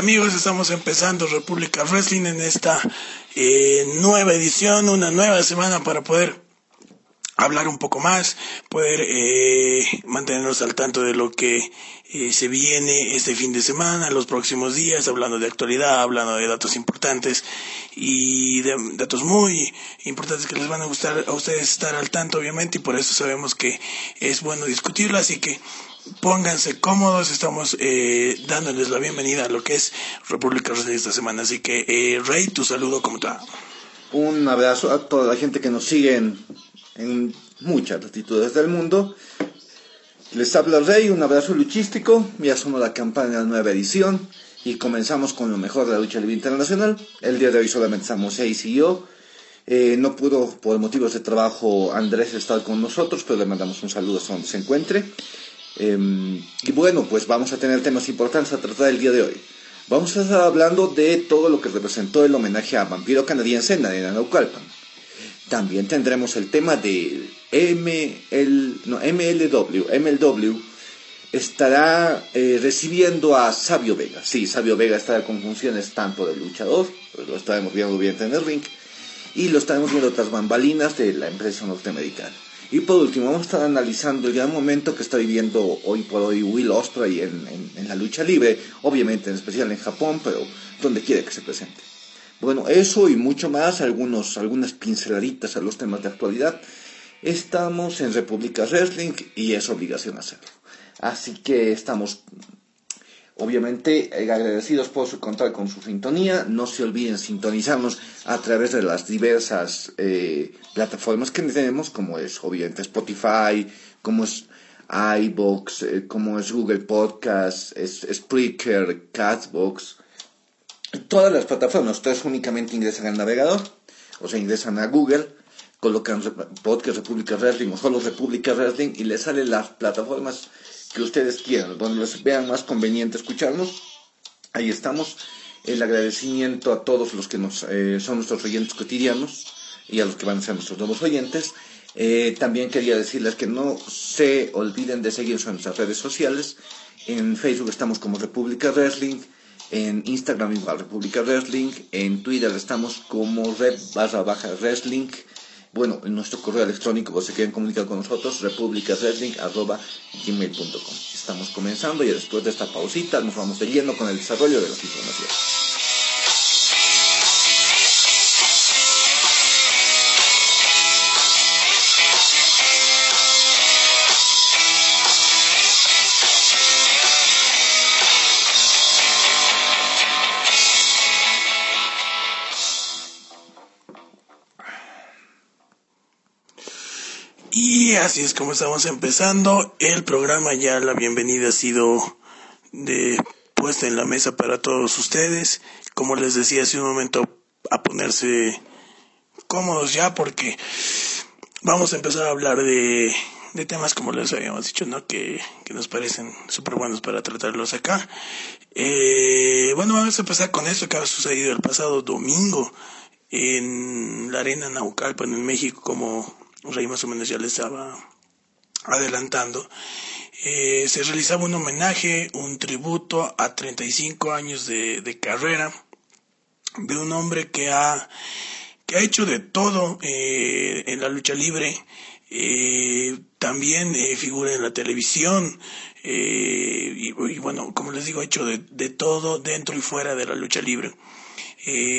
Amigos, estamos empezando República Wrestling en esta eh, nueva edición, una nueva semana para poder hablar un poco más, poder eh, mantenernos al tanto de lo que eh, se viene este fin de semana, los próximos días, hablando de actualidad, hablando de datos importantes y de datos muy importantes que les van a gustar a ustedes estar al tanto, obviamente, y por eso sabemos que es bueno discutirlo, así que pónganse cómodos, estamos eh, dándoles la bienvenida a lo que es República de esta semana, así que eh, Rey, tu saludo, ¿cómo está? Un abrazo a toda la gente que nos sigue en en muchas latitudes del mundo. Les habla Rey, un abrazo luchístico, ya somos la campaña de la nueva edición y comenzamos con lo mejor de la lucha libre internacional. El día de hoy solamente estamos seis y yo. Eh, no pudo, por motivos de trabajo, Andrés estar con nosotros, pero le mandamos un saludo a donde se encuentre. Em, y bueno, pues vamos a tener temas importantes a tratar el día de hoy. Vamos a estar hablando de todo lo que representó el homenaje a Vampiro Canadiense en Arena Naucalpan. También tendremos el tema de ML, no, MLW. MLW estará eh, recibiendo a Sabio Vega. Sí, Sabio Vega estará con funciones tanto de luchador, pues lo estaremos viendo bien en el ring, y lo estaremos viendo otras bambalinas de la empresa norteamericana. Y por último, vamos a estar analizando el gran momento que está viviendo hoy por hoy Will Ospreay en, en la lucha libre, obviamente en especial en Japón, pero donde quiera que se presente. Bueno, eso y mucho más, algunos, algunas pinceladitas a los temas de actualidad. Estamos en República Wrestling y es obligación hacerlo. Así que estamos obviamente agradecidos por su contar con su sintonía. No se olviden sintonizarnos a través de las diversas eh, plataformas que tenemos, como es obviamente Spotify, como es iBox, eh, como es Google Podcast, es Spreaker, Catbox todas las plataformas. Ustedes únicamente ingresan al navegador, o sea, ingresan a Google, colocan Podcast República Wrestling o solo República Wrestling y les salen las plataformas que ustedes quieran, donde les vean más conveniente escucharnos. Ahí estamos. El agradecimiento a todos los que nos, eh, son nuestros oyentes cotidianos y a los que van a ser nuestros nuevos oyentes. Eh, también quería decirles que no se olviden de seguirnos en nuestras redes sociales. En Facebook estamos como República Wrestling en Instagram igual República Wrestling, en Twitter estamos como red barra baja wrestling, bueno, en nuestro correo electrónico, por si quieren comunicar con nosotros, republicawrestling.gmail.com. Estamos comenzando y después de esta pausita nos vamos de lleno con el desarrollo de las informaciones. Así es como estamos empezando el programa. Ya la bienvenida ha sido de, puesta en la mesa para todos ustedes. Como les decía hace un momento, a ponerse cómodos ya porque vamos a empezar a hablar de, de temas como les habíamos dicho, ¿no? Que, que nos parecen súper buenos para tratarlos acá. Eh, bueno, vamos a empezar con esto que ha sucedido el pasado domingo en la arena Naucalpan en México como Rey más o menos ya le estaba adelantando, eh, se realizaba un homenaje, un tributo a 35 años de, de carrera de un hombre que ha, que ha hecho de todo eh, en la lucha libre, eh, también figura en la televisión, y, y, bueno, como les digo, ha hecho de, de, todo dentro y fuera de la lucha libre.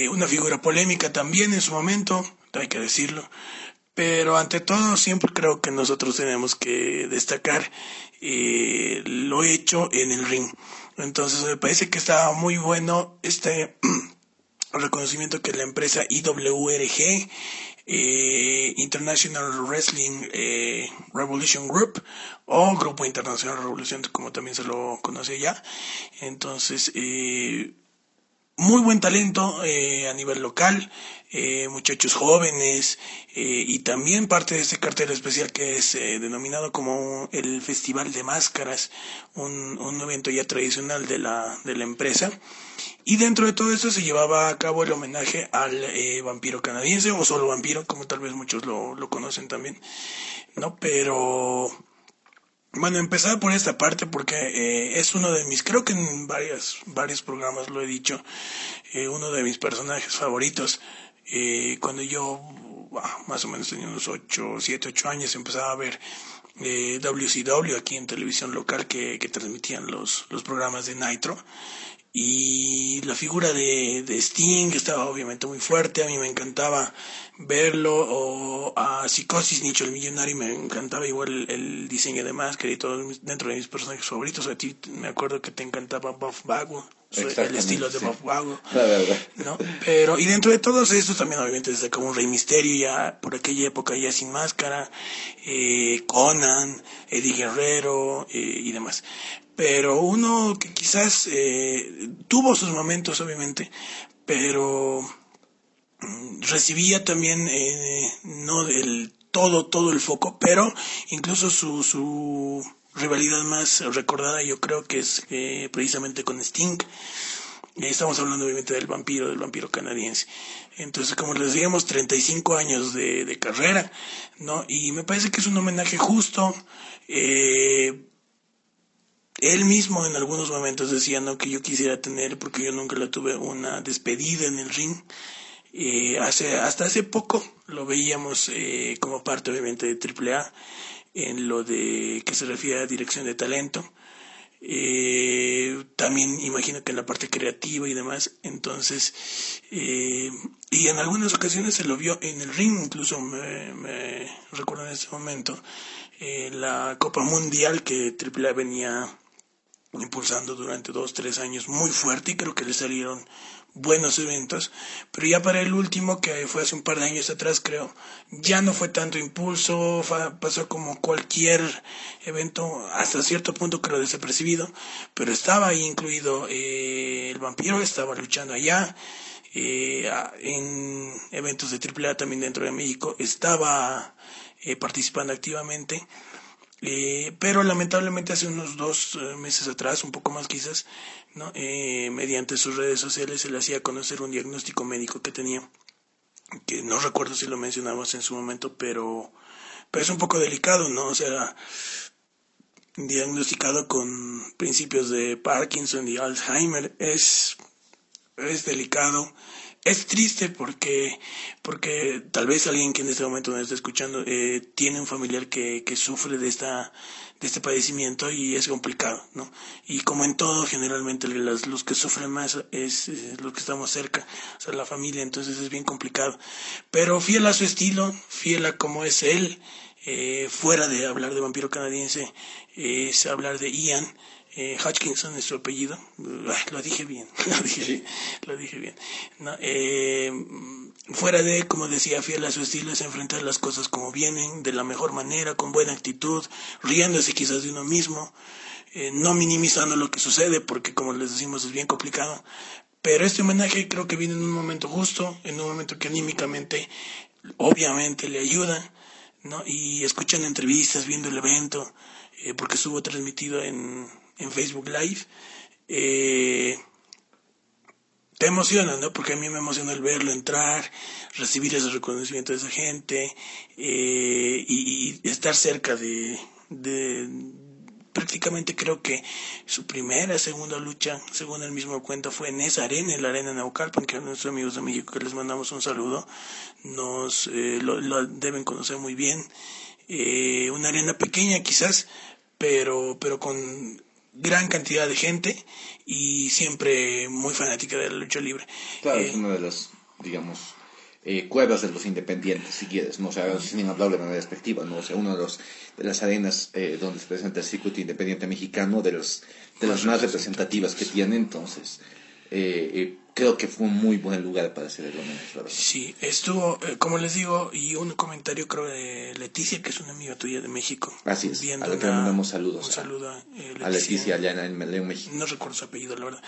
una figura polémica también en su momento, hay que decirlo, pero ante todo, siempre creo que nosotros tenemos que destacar eh, lo hecho en el ring. Entonces, me parece que está muy bueno este reconocimiento que la empresa IWRG, eh, International Wrestling eh, Revolution Group, o Grupo Internacional Revolución, como también se lo conoce ya. Entonces, eh, muy buen talento a nivel local, eh, muchachos jóvenes eh, y también parte de este cartel especial que es denominado como el Festival de Máscaras, un, un, evento ya tradicional de la, de la empresa. Y dentro de todo esto se llevaba a cabo el homenaje al vampiro canadiense, o solo vampiro, como tal vez muchos lo, lo conocen también, ¿no? Pero Bueno, empezar por esta parte porque eh, es uno de mis, creo que en varias, varios programas lo he dicho, eh, uno de mis personajes favoritos. Eh, cuando yo más o menos tenía unos 8, 7, 8 años empezaba a ver WCW aquí en televisión local que, que transmitían los, los programas de Nitro y la figura de, de, Sting estaba obviamente muy fuerte, a mí me encantaba verlo, o a Psicosis, Nicho el Millonario, me encantaba igual el, diseño de máscara y todo dentro de mis personajes favoritos, a ti me acuerdo que te encantaba Buff Bagwell, el estilo de Buff Bagwell, ¿no? Pero, y dentro de todos estos también obviamente desde como un Rey Misterio ya, por aquella época ya sin máscara, eh, Conan, Eddie Guerrero eh, y demás pero uno que quizás eh, tuvo sus momentos, obviamente, pero mm, recibía también eh, no del todo, todo el foco, pero incluso su, su rivalidad más recordada yo creo que es eh, precisamente con Sting. Estamos hablando obviamente del vampiro, del vampiro canadiense. Entonces, como les decíamos, 35 años de, de carrera, ¿no? Y me parece que es un homenaje justo. Eh, él mismo en algunos momentos decía no que yo quisiera tener porque yo nunca la tuve una despedida en el ring eh, hace hasta hace poco lo veíamos eh, como parte obviamente de AAA en lo de que se refiere a dirección de talento. Eh, también imagino que en la parte creativa y demás. Entonces y en algunas ocasiones se lo vio en el ring incluso me, me recuerdo en este momento la Copa Mundial que AAA venía impulsando durante dos, tres años muy fuerte y creo que le salieron buenos eventos, pero ya para el último, que fue hace un par de años atrás creo, ya no fue tanto impulso, pasó como cualquier evento, hasta cierto punto creo desapercibido, pero estaba ahí incluido eh, el vampiro, estaba luchando allá, eh, en eventos de AAA también dentro de México, estaba eh, participando activamente, eh, pero lamentablemente hace unos dos eh, meses atrás, un poco más quizás, ¿no? Eh, mediante sus redes sociales se le hacía conocer un diagnóstico médico que tenía, que no recuerdo si lo mencionamos en su momento, pero, pero es un poco delicado, ¿no? O sea, diagnosticado con principios de Parkinson y Alzheimer, es, es delicado es triste porque, porque tal vez alguien que en este momento nos está escuchando eh, tiene un familiar que, que sufre de esta de este padecimiento y es complicado, ¿no? Y como en todo, generalmente los, los que sufren más es, los que estamos cerca, o sea, la familia, entonces es bien complicado. Pero fiel a su estilo, fiel a cómo es él, eh, fuera de hablar de vampiro canadiense, es hablar de Ian, eh, Hutchinson es su apellido, lo dije bien, lo dije bien, lo dije bien. Eh, fuera de, como decía, fiel a su estilo, es enfrentar las cosas como vienen, de la mejor manera, con buena actitud, riéndose quizás de uno mismo, eh, no minimizando lo que sucede, porque como les decimos es bien complicado. Pero este homenaje creo que viene en un momento justo, en un momento que anímicamente, obviamente, le ayuda, ¿no? Y escuchan entrevistas, viendo el evento, porque estuvo transmitido en, en Facebook Live, eh, te emociona, ¿no? Porque a mí me emociona el verlo entrar, recibir ese reconocimiento de esa gente eh, y, estar cerca de, de, prácticamente creo que su primera, segunda lucha, según el mismo cuento, fue en esa arena, en la arena Naucalpan, que a nuestros amigos de México que les mandamos un saludo, nos eh, lo, deben conocer muy bien. una arena pequeña quizás, pero, pero con gran cantidad de gente y siempre muy fanática de la lucha libre. Claro, es eh, una de las, digamos, eh, cuevas de los independientes, si quieres, ¿no? O sea, sin hablar de manera despectiva, ¿no? O sea, una de, los, de las arenas eh, donde se presenta el circuito independiente mexicano, de, los, de las más representativas que tiene, entonces, eh, creo que fue un muy buen lugar para hacer el homenaje. Sí, estuvo, eh, como les digo, y un comentario creo de Leticia, que es una amiga tuya de México. Así es, a la que le mandamos saludos. Un saludo a, eh, Leticia, allá en, León, México. No recuerdo su apellido, la verdad.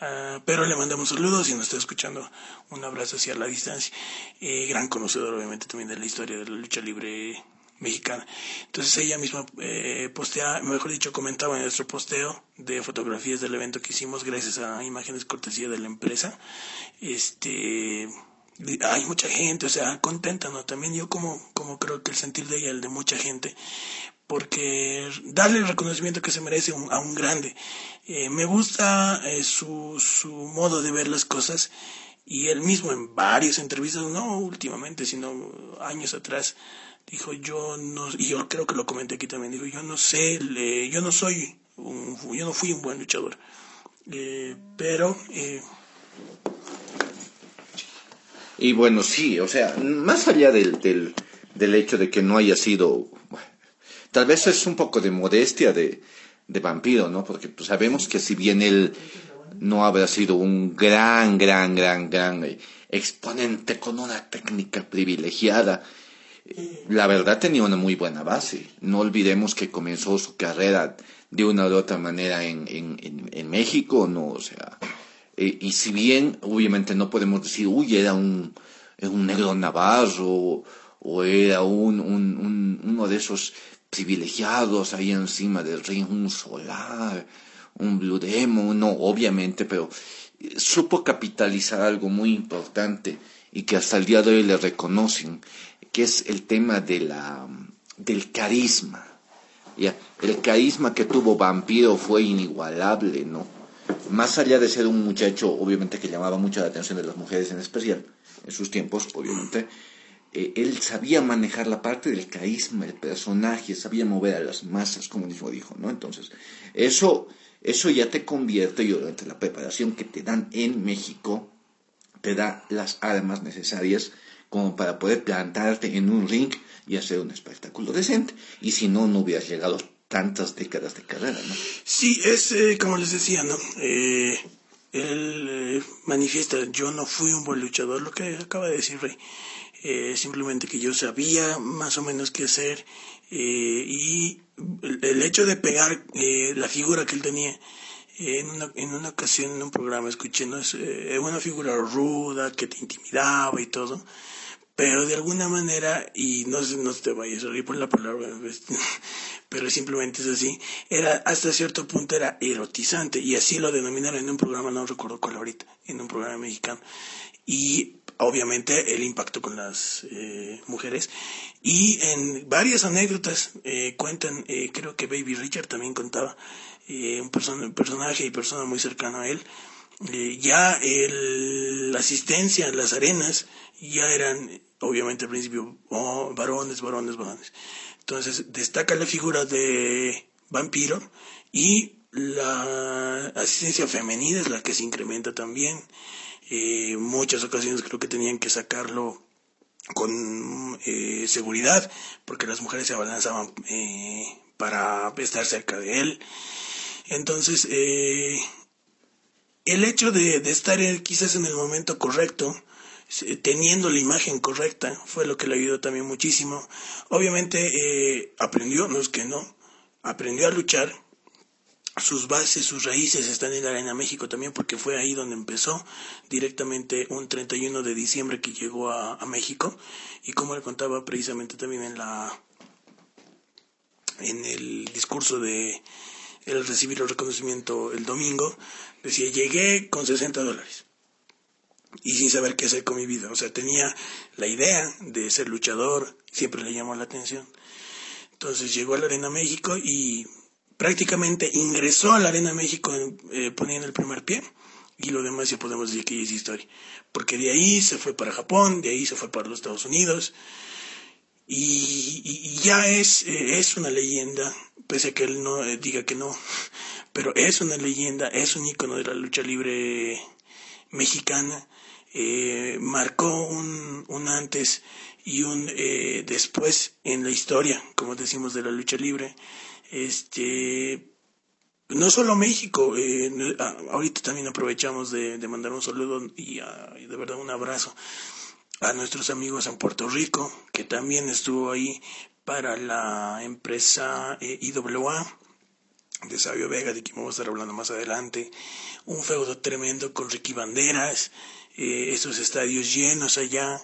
Ah, pero le mandamos saludos y nos está escuchando. Un abrazo hacia la distancia. Eh, gran conocedor, obviamente, también de la historia de la lucha libre mexicana. Entonces ella misma eh, postea, mejor dicho, comentaba en nuestro posteo de fotografías del evento que hicimos gracias a imágenes cortesía de la empresa. Este, hay mucha gente, o sea, contenta, ¿no? También yo como, como creo que el sentir de ella, el de mucha gente, porque darle el reconocimiento que se merece a un grande. Eh, me gusta eh, su, su modo de ver las cosas y él mismo en varias entrevistas, no últimamente, sino años atrás, dijo yo no, y yo creo que lo comenté aquí también, dijo yo no sé, yo no soy, un, yo no fui un buen luchador, eh, pero... y bueno, sí, o sea, más allá del, del, del hecho de que no haya sido Tal vez es un poco de modestia de, de Vampiro, ¿no? Porque pues, sabemos que si bien él no habrá sido un gran, gran, gran, gran exponente con una técnica privilegiada, la verdad tenía una muy buena base. No olvidemos que comenzó su carrera de una u otra manera en, en, en, México, ¿no? O sea, eh, y si bien obviamente no podemos decir, uy, era un, un negro navarro o era un, un, uno de esos privilegiados ahí encima del ring, un solar, un Blue Demon, no, obviamente, pero supo capitalizar algo muy importante y que hasta el día de hoy le reconocen, que es el tema de la, del carisma. El carisma que tuvo Vampiro fue inigualable, ¿no? Más allá de ser un muchacho, obviamente, que llamaba mucho la atención de las mujeres en especial, en sus tiempos, obviamente, eh, él sabía manejar la parte del carisma, el personaje, sabía mover a las masas, como mismo dijo, ¿no? Entonces, eso, eso ya te convierte, y durante la preparación que te dan en México, te da las armas necesarias como para poder plantarte en un ring y hacer un espectáculo decente. Y si no, no hubieras llegado tantas décadas de carrera, ¿no? Sí, es eh, como les decía, ¿no? Eh, él manifiesta, yo no fui un buen luchador, lo que acaba de decir Rey. Eh, simplemente que yo sabía más o menos qué hacer eh, y el, hecho de pegar eh, la figura que él tenía en una, en una ocasión en un programa escuché ¿no? es una figura ruda que te intimidaba y todo pero de alguna manera y no no te vayas a reír por la palabra pero simplemente es así era hasta cierto punto era erotizante y así lo denominaron en un programa no recuerdo cuál ahorita en un programa mexicano. Y obviamente el impacto con las eh, mujeres. Y en varias anécdotas eh, cuentan eh, creo que Baby Richard también contaba un, personaje y persona muy cercana a él ya el, la asistencia en las arenas ya eran obviamente al principio oh, varones varones varones entonces destaca la figura de vampiro y la asistencia femenina es la que se incrementa también eh, muchas ocasiones creo que tenían que sacarlo con eh, seguridad porque las mujeres se abalanzaban eh, para estar cerca de él. Entonces, eh, el hecho de, estar quizás en el momento correcto, teniendo la imagen correcta, fue lo que le ayudó también muchísimo. Obviamente aprendió, no es que no, aprendió a luchar, sus bases, sus raíces están en la Arena México también porque fue ahí donde empezó directamente un 31 de diciembre que llegó a, México y como le contaba precisamente también en la en el discurso de el recibir el reconocimiento el domingo decía llegué con 60 dólares. Y sin saber qué hacer con mi vida. O sea tenía la idea de ser luchador siempre le llamó la atención. Entonces llegó a la Arena México y prácticamente ingresó a la Arena México eh, poniendo el primer pie. Y lo demás ya podemos decir que es historia. Porque de ahí se fue para Japón, de ahí se fue para los Estados Unidos. Y, ya es, eh, es una leyenda, pese a que él no eh, diga que no, pero es una leyenda, es un icono de la lucha libre mexicana. marcó un, un, antes y un después en la historia, como decimos, de la lucha libre este no solo México, eh, ahorita también aprovechamos de, mandar un saludo y, de verdad un abrazo a nuestros amigos en Puerto Rico, que también estuvo ahí para la empresa eh, IWA de Sabio Vega, de quien vamos a estar hablando más adelante. Un feudo tremendo con Ricky Banderas, eh, estos estadios llenos allá.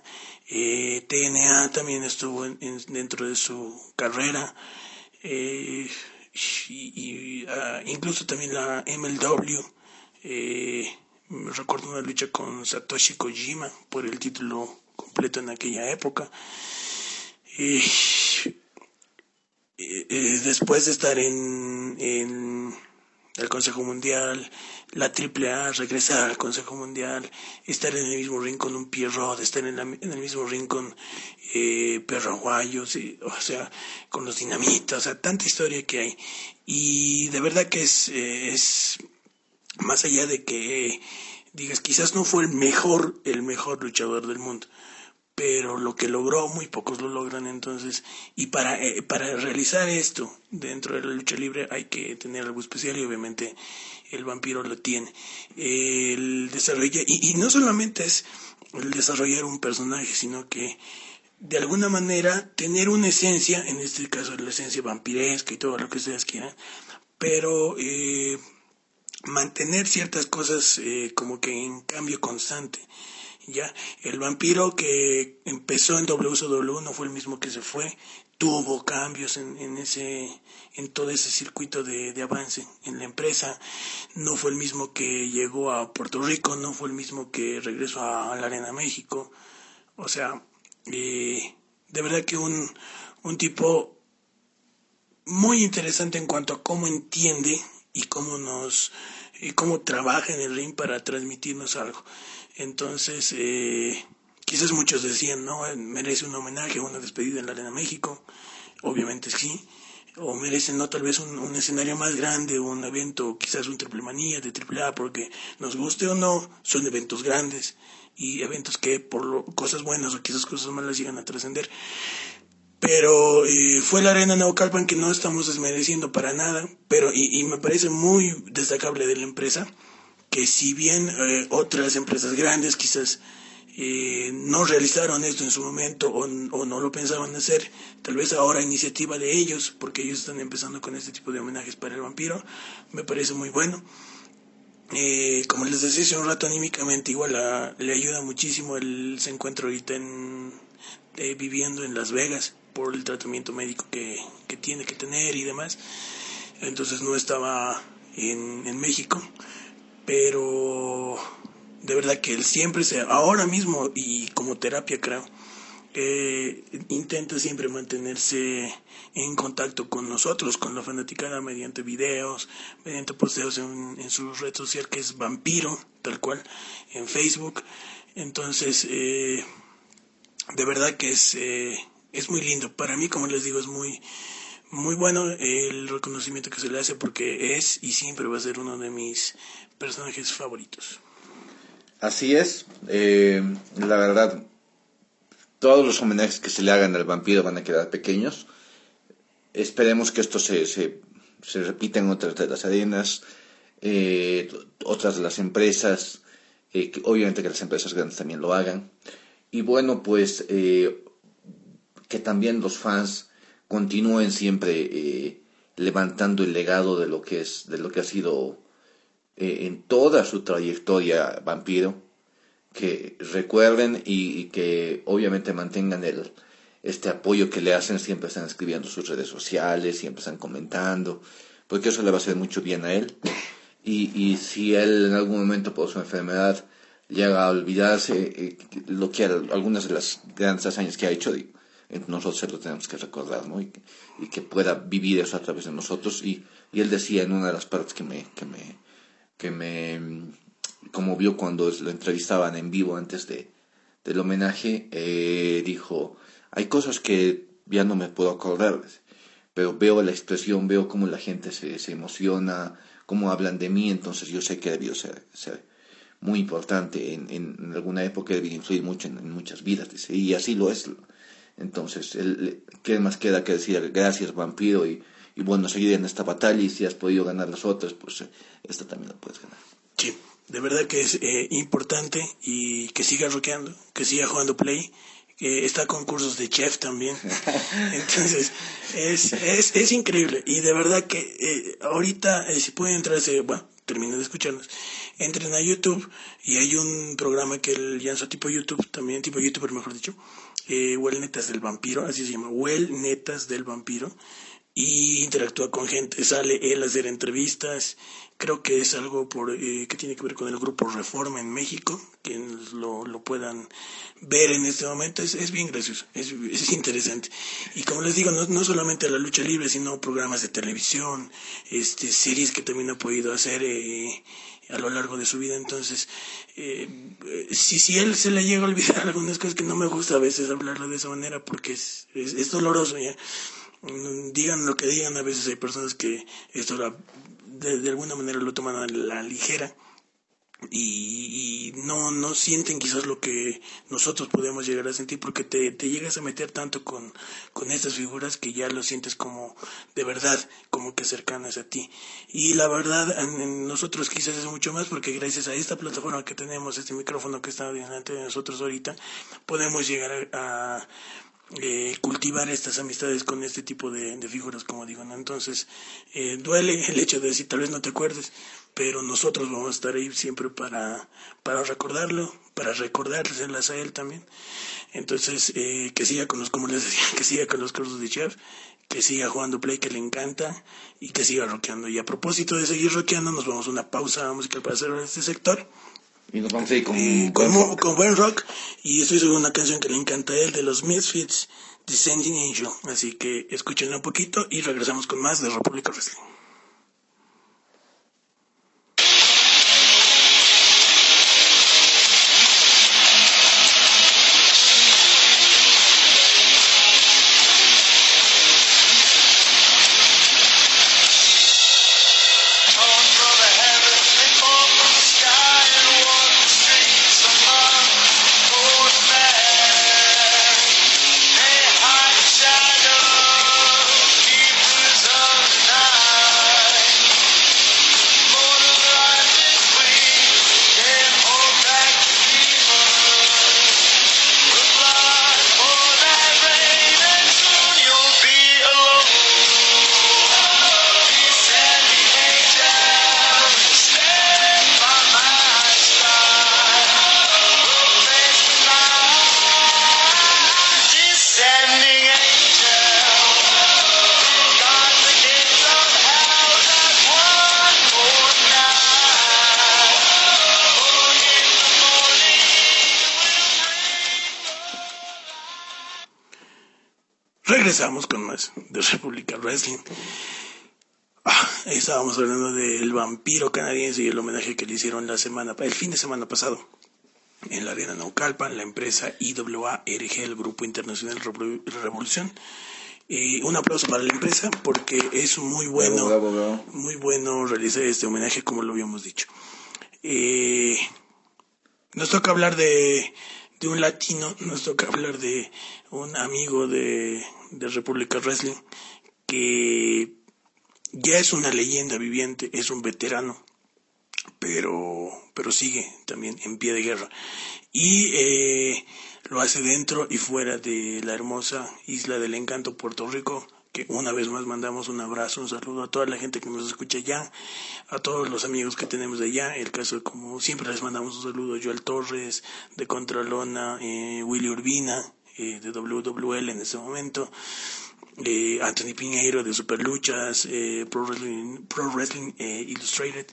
TNA también estuvo dentro de su carrera eh, y, ah, incluso también la MLW. Eh, recuerdo una lucha con Satoshi Kojima por el título completo en aquella época. Eh, después de estar en, en el Consejo Mundial, la AAA, regresar al Consejo Mundial, estar en el mismo ring con un Pierrot, estar en, el mismo ring con eh, Perraguayos, o sea, con los dinamitas, o sea, tanta historia que hay. Y de verdad que es, eh, es más allá de que digas, quizás no fue el mejor, el mejor luchador del mundo, pero lo que logró muy pocos lo logran entonces y para eh, para realizar esto dentro de la lucha libre hay que tener algo especial y obviamente el vampiro lo tiene. El desarrollo y, y no solamente es el desarrollar un personaje sino que de alguna manera tener una esencia en este caso la esencia vampiresca y todo lo que ustedes quieran pero eh, mantener ciertas cosas eh, como que en cambio constante ya, el vampiro que empezó en WCW no fue el mismo que se fue, tuvo cambios en, en ese, en todo ese circuito de, de, avance en la empresa, no fue el mismo que llegó a Puerto Rico, no fue el mismo que regresó a, la Arena México, o sea, eh, de verdad que un, un tipo muy interesante en cuanto a cómo entiende y cómo nos y cómo trabaja en el ring para transmitirnos algo. Entonces, eh, quizás muchos decían, ¿no? Merece un homenaje, una despedida en la Arena México. Obviamente sí. O merece, ¿no? Tal vez un, escenario más grande, un evento, quizás un triple manía de triple A, porque nos guste o no, son eventos grandes y eventos que por cosas buenas o quizás cosas malas llegan a trascender. Pero eh, fue la arena Naucalpan que no estamos desmereciendo para nada, pero y, y me parece muy destacable de la empresa que si bien eh, otras empresas grandes quizás eh, no realizaron esto en su momento o, no lo pensaban hacer, tal vez ahora iniciativa de ellos, porque ellos están empezando con este tipo de homenajes para el vampiro, me parece muy bueno. Eh, como les decía hace un rato, anímicamente igual le ayuda muchísimo el se encuentra ahorita en, viviendo en Las Vegas por el tratamiento médico que, que tiene que tener y demás. Entonces no estaba en México pero de verdad que él siempre se, ahora mismo y como terapia creo, eh, intenta siempre mantenerse en contacto con nosotros, con la fanaticada, mediante videos, mediante posteos en, en su red social que es Vampiro, tal cual, en Facebook. Entonces, eh, de verdad que es, eh, es muy lindo. Para mí, como les digo, es muy, muy bueno el reconocimiento que se le hace porque es y siempre va a ser uno de mis personajes favoritos. Así es, eh, la verdad, todos los homenajes que se le hagan al vampiro van a quedar pequeños. Esperemos que esto se, se, repita en otras de las arenas, eh, otras de las empresas, eh, obviamente que las empresas grandes también lo hagan. Y bueno, pues que también los fans continúen siempre levantando el legado de lo que es, de lo que ha sido eh, en toda su trayectoria vampiro, que recuerden y, que obviamente mantengan el, este apoyo que le hacen, siempre están escribiendo sus redes sociales, siempre están comentando, porque eso le va a hacer mucho bien a él. Y, y si él en algún momento por su enfermedad llega a olvidarse eh, lo que algunas de las grandes hazañas que ha hecho, nosotros lo tenemos que recordar, ¿no? Y, y, que pueda vivir eso a través de nosotros. Y, y él decía en una de las partes que me, que me, que me conmovió cuando lo entrevistaban en vivo antes de, del homenaje, eh, dijo, hay cosas que ya no me puedo acordar, pero veo la expresión, veo cómo la gente se, se emociona, cómo hablan de mí, entonces yo sé que debió ser, ser muy importante en, en, alguna época, debió influir mucho en, muchas vidas, dice, y así lo es. Entonces, ¿qué más queda que decir? Gracias, vampiro, y y bueno, seguir en esta batalla y si has podido ganar las otras, pues eh, esta también la puedes ganar. Sí, de verdad que es eh, importante y que siga rockeando, que siga jugando play, que está con cursos de chef también. Entonces, es, es, es increíble y de verdad que eh, ahorita si pueden entrarse, bueno, terminen de escucharnos, entren a YouTube y hay un programa que él lanzó tipo YouTube, también tipo YouTuber mejor dicho, eh, Well Netas del Vampiro, así se llama, Well Netas del Vampiro y interactúa con gente, sale él a hacer entrevistas, creo que es algo por, eh, que tiene que ver con el grupo Reforma en México, quienes lo, lo puedan ver en este momento, es, es bien gracioso, es, es, interesante. Y como les digo, no, no solamente la lucha libre, sino programas de televisión, este, series que también ha podido hacer eh, a lo largo de su vida, entonces, eh, si, si él se le llega a olvidar algunas cosas que no me gusta a veces hablarlo de esa manera, porque es, es, es doloroso ya digan lo que digan, a veces hay personas que esto de, de, alguna manera lo toman a la ligera y, y, no, no sienten quizás lo que nosotros podemos llegar a sentir porque te, te llegas a meter tanto con, con estas figuras que ya lo sientes como de verdad, como que cercanas a ti. Y la verdad, en, nosotros quizás es mucho más porque gracias a esta plataforma que tenemos, este micrófono que está delante de nosotros ahorita, podemos llegar a eh, cultivar estas amistades con este tipo de, figuras, como digo, ¿no? Entonces, eh, duele el hecho de decir, tal vez no te acuerdes, pero nosotros vamos a estar ahí siempre para, para recordarlo, para recordárselas a él también. Entonces, eh, que siga con los, como les decía, que siga con los cursos de chef, que siga jugando play que le encanta y que siga rockeando. Y a propósito de seguir rockeando, nos vamos a una pausa musical para hacer este sector. Y nos vamos a ir con, eh, con, rock. con, buen rock. Y estoy sobre una canción que le encanta a él de los Misfits, Descending Angel. Así que escúchenla un poquito y regresamos con más de República Wrestling. Regresamos con más de República Wrestling. Ah, estábamos hablando del vampiro canadiense y el homenaje que le hicieron la semana, el fin de semana pasado en la arena Naucalpan, la empresa IWA RG, el Grupo Internacional Revolución. Y un aplauso para la empresa porque es muy bueno, bravo, bravo. muy bueno realizar este homenaje como lo habíamos dicho. Eh, nos toca hablar de, un latino, nos toca hablar de un amigo de, de República Wrestling que ya es una leyenda viviente, es un veterano, pero, pero sigue también en pie de guerra. Y eh, lo hace dentro y fuera de la hermosa isla del encanto, Puerto Rico, que una vez más mandamos un abrazo, un saludo a toda la gente que nos escucha allá, a todos los amigos que tenemos allá, el caso como siempre les mandamos un saludo, Joel Torres, de Contralona, eh, Willy Urbina, eh, de WWL en ese momento, eh, Anthony Piñeiro de Superluchas, eh, Pro Wrestling, Pro Wrestling eh, Illustrated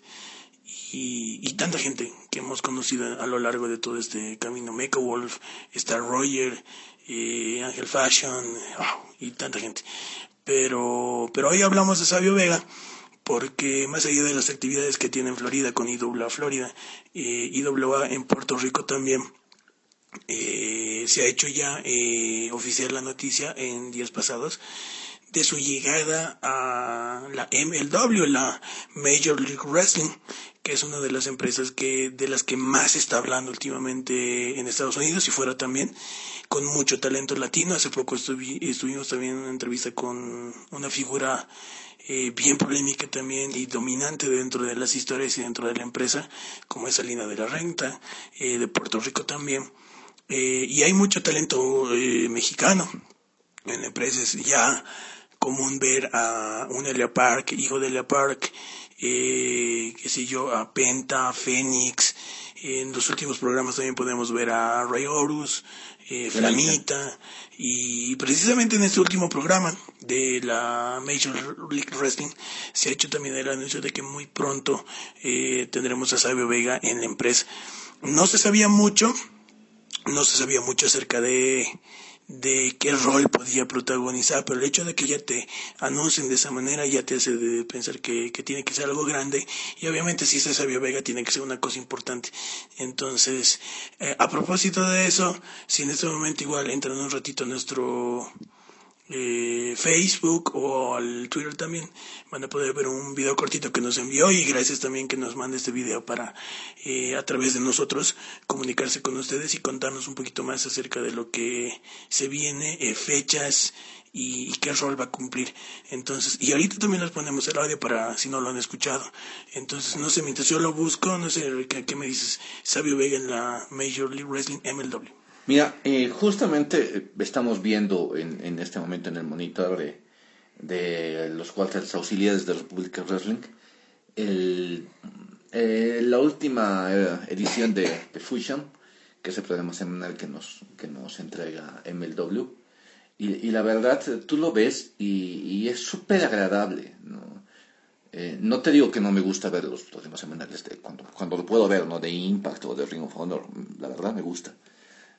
y, y, tanta gente que hemos conocido a lo largo de todo este camino, Mecha Wolf, Star Roger, eh, Angel Fashion oh, y tanta gente. Pero, pero hoy hablamos de Sabio Vega porque más allá de las actividades que tiene en Florida con IWA Florida, eh, IWA en Puerto Rico también, eh, se ha hecho ya eh, oficial la noticia en días pasados de su llegada a la MLW, la Major League Wrestling, que es una de las empresas que de las que más se está hablando últimamente en Estados Unidos y fuera también, con mucho talento latino. Hace poco estuvi, estuvimos también en una entrevista con una figura eh, bien polémica también y dominante dentro de las historias y dentro de la empresa, como es Salina de la Renta, eh, de Puerto Rico también eh, y hay mucho talento eh, mexicano en la empresa. Es ya común ver a un Elia Park, hijo de Elia Park, eh, qué sé yo, a Penta, Fénix. En los últimos programas también podemos ver a Ray Horus, eh, Flamita, y precisamente en este último programa de la Major League Wrestling se ha hecho también el anuncio de que muy pronto eh, tendremos a Sabio Vega en la empresa. No se sabía mucho, no se sabía mucho acerca de de qué rol podía protagonizar, pero el hecho de que ya te anuncien de esa manera ya te hace de pensar que, que tiene que ser algo grande y obviamente si es Sabio Vega tiene que ser una cosa importante. Entonces, eh, a propósito de eso, si en este momento igual entran un ratito nuestro eh, Facebook o al Twitter también van a poder ver un video cortito que nos envió y gracias también que nos mande este video para eh, a través de nosotros comunicarse con ustedes y contarnos un poquito más acerca de lo que se viene, eh, fechas y, qué rol va a cumplir. Entonces, y ahorita también les ponemos el audio para si no lo han escuchado. Entonces, no sé, mientras yo lo busco, no sé, ¿qué, qué me dices? Sabio Vega en la Major League Wrestling MLW. Mira, eh, justamente eh, estamos viendo en, en, este momento en el monitor de, de los cuartos auxiliares de República Wrestling el, eh, la última edición de, de, Fusion, que es el programa semanal que nos, que nos entrega MLW. Y, y la verdad, tú lo ves y, y es súper agradable. ¿no? Eh, no te digo que no me gusta ver los programas semanales de, cuando, cuando lo puedo ver, ¿no? de Impact o de Ring of Honor. La verdad me gusta.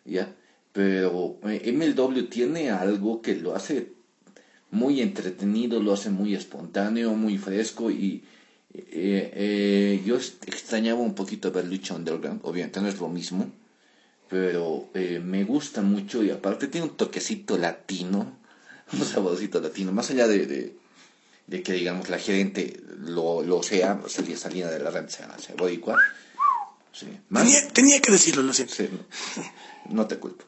¿Ya? Pero eh, MLW tiene algo que lo hace muy entretenido, lo hace muy espontáneo, muy fresco y eh, eh, yo extrañaba un poquito ver Lucha Underground, obviamente no es lo mismo, pero me gusta mucho y aparte tiene un toquecito latino, un saborcito latino, más allá de, de, que digamos la gerente lo, lo sea, salía, salía de la rancha boricua. Sí. tenía, que decirlo, lo siento. Sí, no te culpo.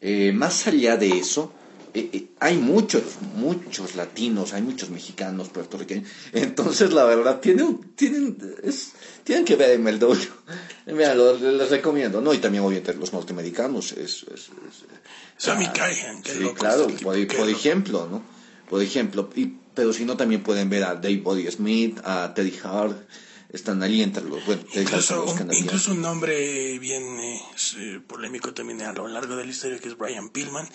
Eh, más allá de eso, eh, eh, hay muchos, muchos latinos, hay muchos mexicanos, puertorriqueños. Entonces, la verdad, tienen, tienen, tienen que ver MLW. Mira, les recomiendo, ¿no? Y también, obviamente, los norteamericanos. Es, es, Sammy Callahan, Sí, claro, por, ejemplo, ¿no? Por ejemplo, y, pero si no, también pueden ver a Dave Body Smith, a Teddy Hart están ahí entre los, bueno, incluso, un, incluso un nombre bien eh, polémico también a lo largo de la historia que es Brian Pillman.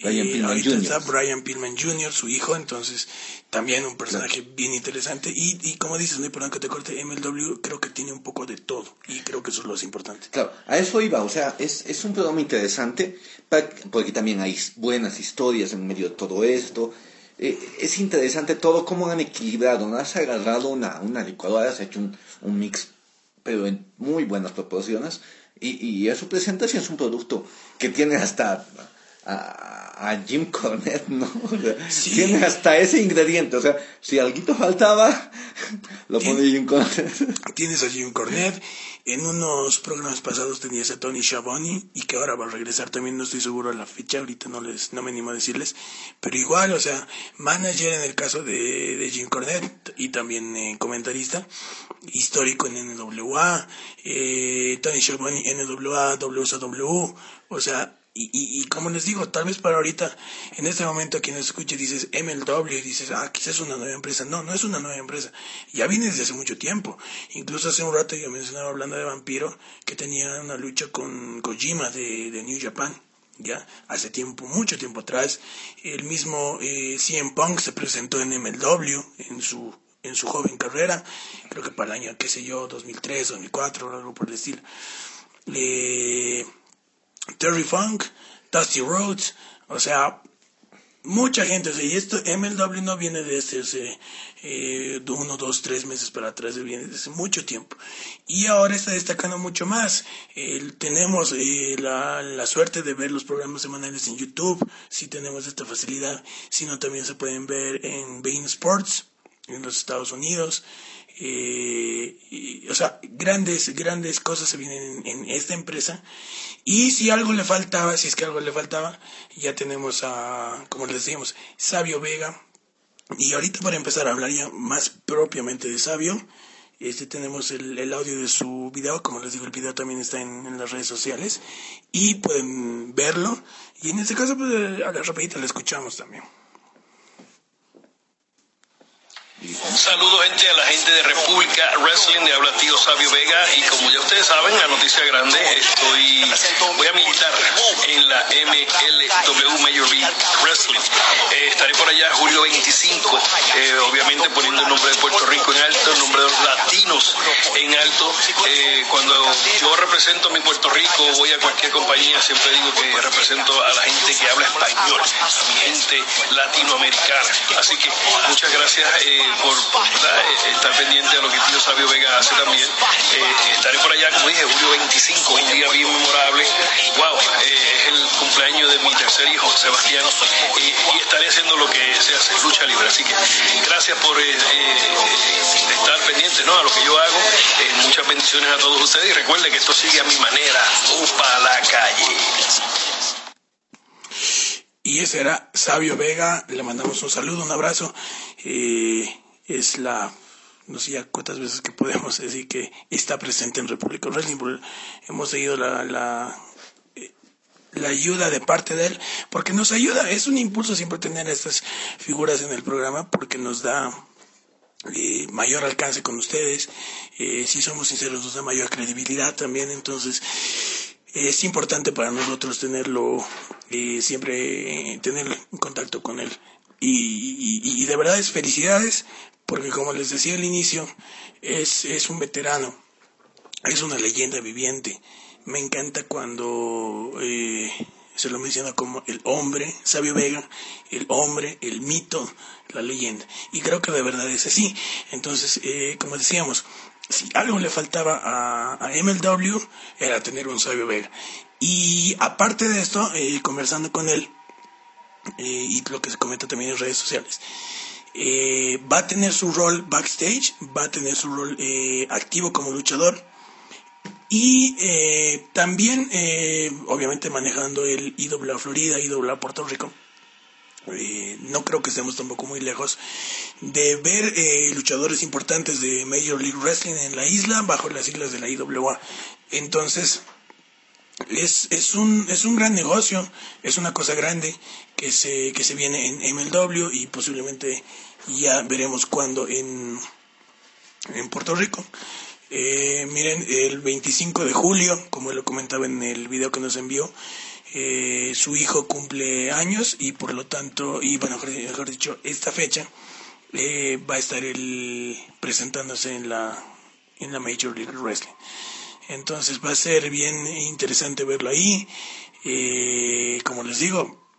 Brian eh, Pillman Jr. está Brian Pillman Jr., su hijo, entonces también un personaje bien interesante. Y, y como dices, no hay que te corte, MLW creo que tiene un poco de todo y creo que eso es lo más importante. Claro, a eso iba, o sea, es, es un programa interesante porque también hay buenas historias en medio de todo esto. Eh, es interesante todo cómo han equilibrado. Has agarrado una, una licuadora, has hecho un, un mix, pero en muy buenas proporciones, y, y a su presentación es un producto que tiene hasta a, a Jim Cornette, ¿no? Tiene hasta ese ingrediente, o sea, si algo faltaba, lo pone Jim Cornette. Tienes a Jim Cornette, en unos programas pasados tenías a Tony Schiavone y que ahora va a regresar también, no estoy seguro de la fecha, ahorita no les no me animo a decirles, pero igual, o sea, manager en el caso de, de Jim Cornette y también eh, comentarista histórico en NWA, eh, Tony Schiavone NWA, WSW, o sea, y, y, como les digo, tal vez para ahorita, en este momento, quien escuche dices MLW dices, ah, quizás es una nueva empresa. No, no es una nueva empresa. Ya viene desde hace mucho tiempo. Incluso hace un rato yo mencionaba hablando de Vampiro que tenía una lucha con Kojima de, de New Japan. Ya, hace tiempo, mucho tiempo atrás, el mismo eh, CM Punk se presentó en MLW en su en su joven carrera, creo que para el año, qué sé yo, 2003, 2004, algo por el estilo. Eh, Terry Funk, Dusty Rhodes, o sea, mucha gente, y esto MLW no viene desde hace eh, uno, dos, tres meses para atrás, viene desde mucho tiempo. Y ahora está destacando mucho más. tenemos eh, la, la, suerte de ver los programas semanales en YouTube, si tenemos esta facilidad, sino también se pueden ver en Bein Sports en los Estados Unidos. Eh, o sea, grandes, grandes cosas se vienen en, esta empresa. Y si algo le faltaba, si es que algo le faltaba, ya tenemos a, como les decíamos, Sabio Vega. Y ahorita para empezar a hablar ya más propiamente de Sabio, este tenemos el, audio de su video, como les digo, el video también está en, las redes sociales y pueden verlo. Y en este caso, pues, a la rapidita la escuchamos también. Saludos gente a la gente de República Wrestling, de habla tío Sabio Vega y como ya ustedes saben, la noticia grande, estoy voy a militar en la MLW Major League Wrestling. Eh, estaré por allá julio 25, eh, obviamente poniendo el nombre de Puerto Rico en alto, el nombre de los latinos en alto. Eh, cuando yo represento a mi Puerto Rico, voy a cualquier compañía, siempre digo que represento a la gente que habla español, a mi gente latinoamericana. Así que muchas gracias eh, estar pendiente a lo que Tío Sabio Vega hace también. Eh, estaré por allá, como dije, julio 25, un día bien memorable. Wow, eh, es el cumpleaños de mi tercer hijo, Sebastián, y, estaré haciendo lo que se hace, lucha libre. Así que gracias por estar pendiente ¿no? a lo que yo hago. muchas bendiciones a todos ustedes y recuerden que esto sigue a mi manera. Upa la calle. Y ese era Sabio Vega, le mandamos un saludo, un abrazo. Eh, es la, no sé ya cuántas veces que podemos decir que está presente en República Wrestling, hemos seguido la, la, eh, la ayuda de parte de él, porque nos ayuda, es un impulso siempre tener estas figuras en el programa, porque nos da eh, mayor alcance con ustedes, eh, si somos sinceros nos da mayor credibilidad también, entonces es importante para nosotros tenerlo, eh, siempre tener contacto con él. Y, y, y, de verdad es felicidades porque como les decía al inicio, es, es un veterano, es una leyenda viviente. Me encanta cuando eh, se lo menciona como el hombre, Sabio Vega, el hombre, el mito, la leyenda. Y creo que de verdad es así. Entonces, eh, como decíamos, si algo le faltaba a, MLW era tener un Sabio Vega. Y aparte de esto, eh, conversando con él, eh, y lo que se comenta también en redes sociales, eh, va a tener su rol backstage, va a tener su rol eh, activo como luchador y eh, también obviamente manejando el IWA Florida, IWA Puerto Rico. no creo que estemos tampoco muy lejos de ver luchadores importantes de Major League Wrestling en la isla bajo las siglas de la IWA. Entonces, es, es, un, es un gran negocio, es una cosa grande que se, que se viene en MLW y posiblemente ya veremos cuándo en, en Puerto Rico. Eh, miren, el 25 de julio, como lo comentaba en el video que nos envió, eh, su hijo cumple años y por lo tanto, y bueno, mejor dicho, esta fecha eh, va a estar él presentándose en la, en la Major League Wrestling. Entonces va a ser bien interesante verlo ahí. como les digo,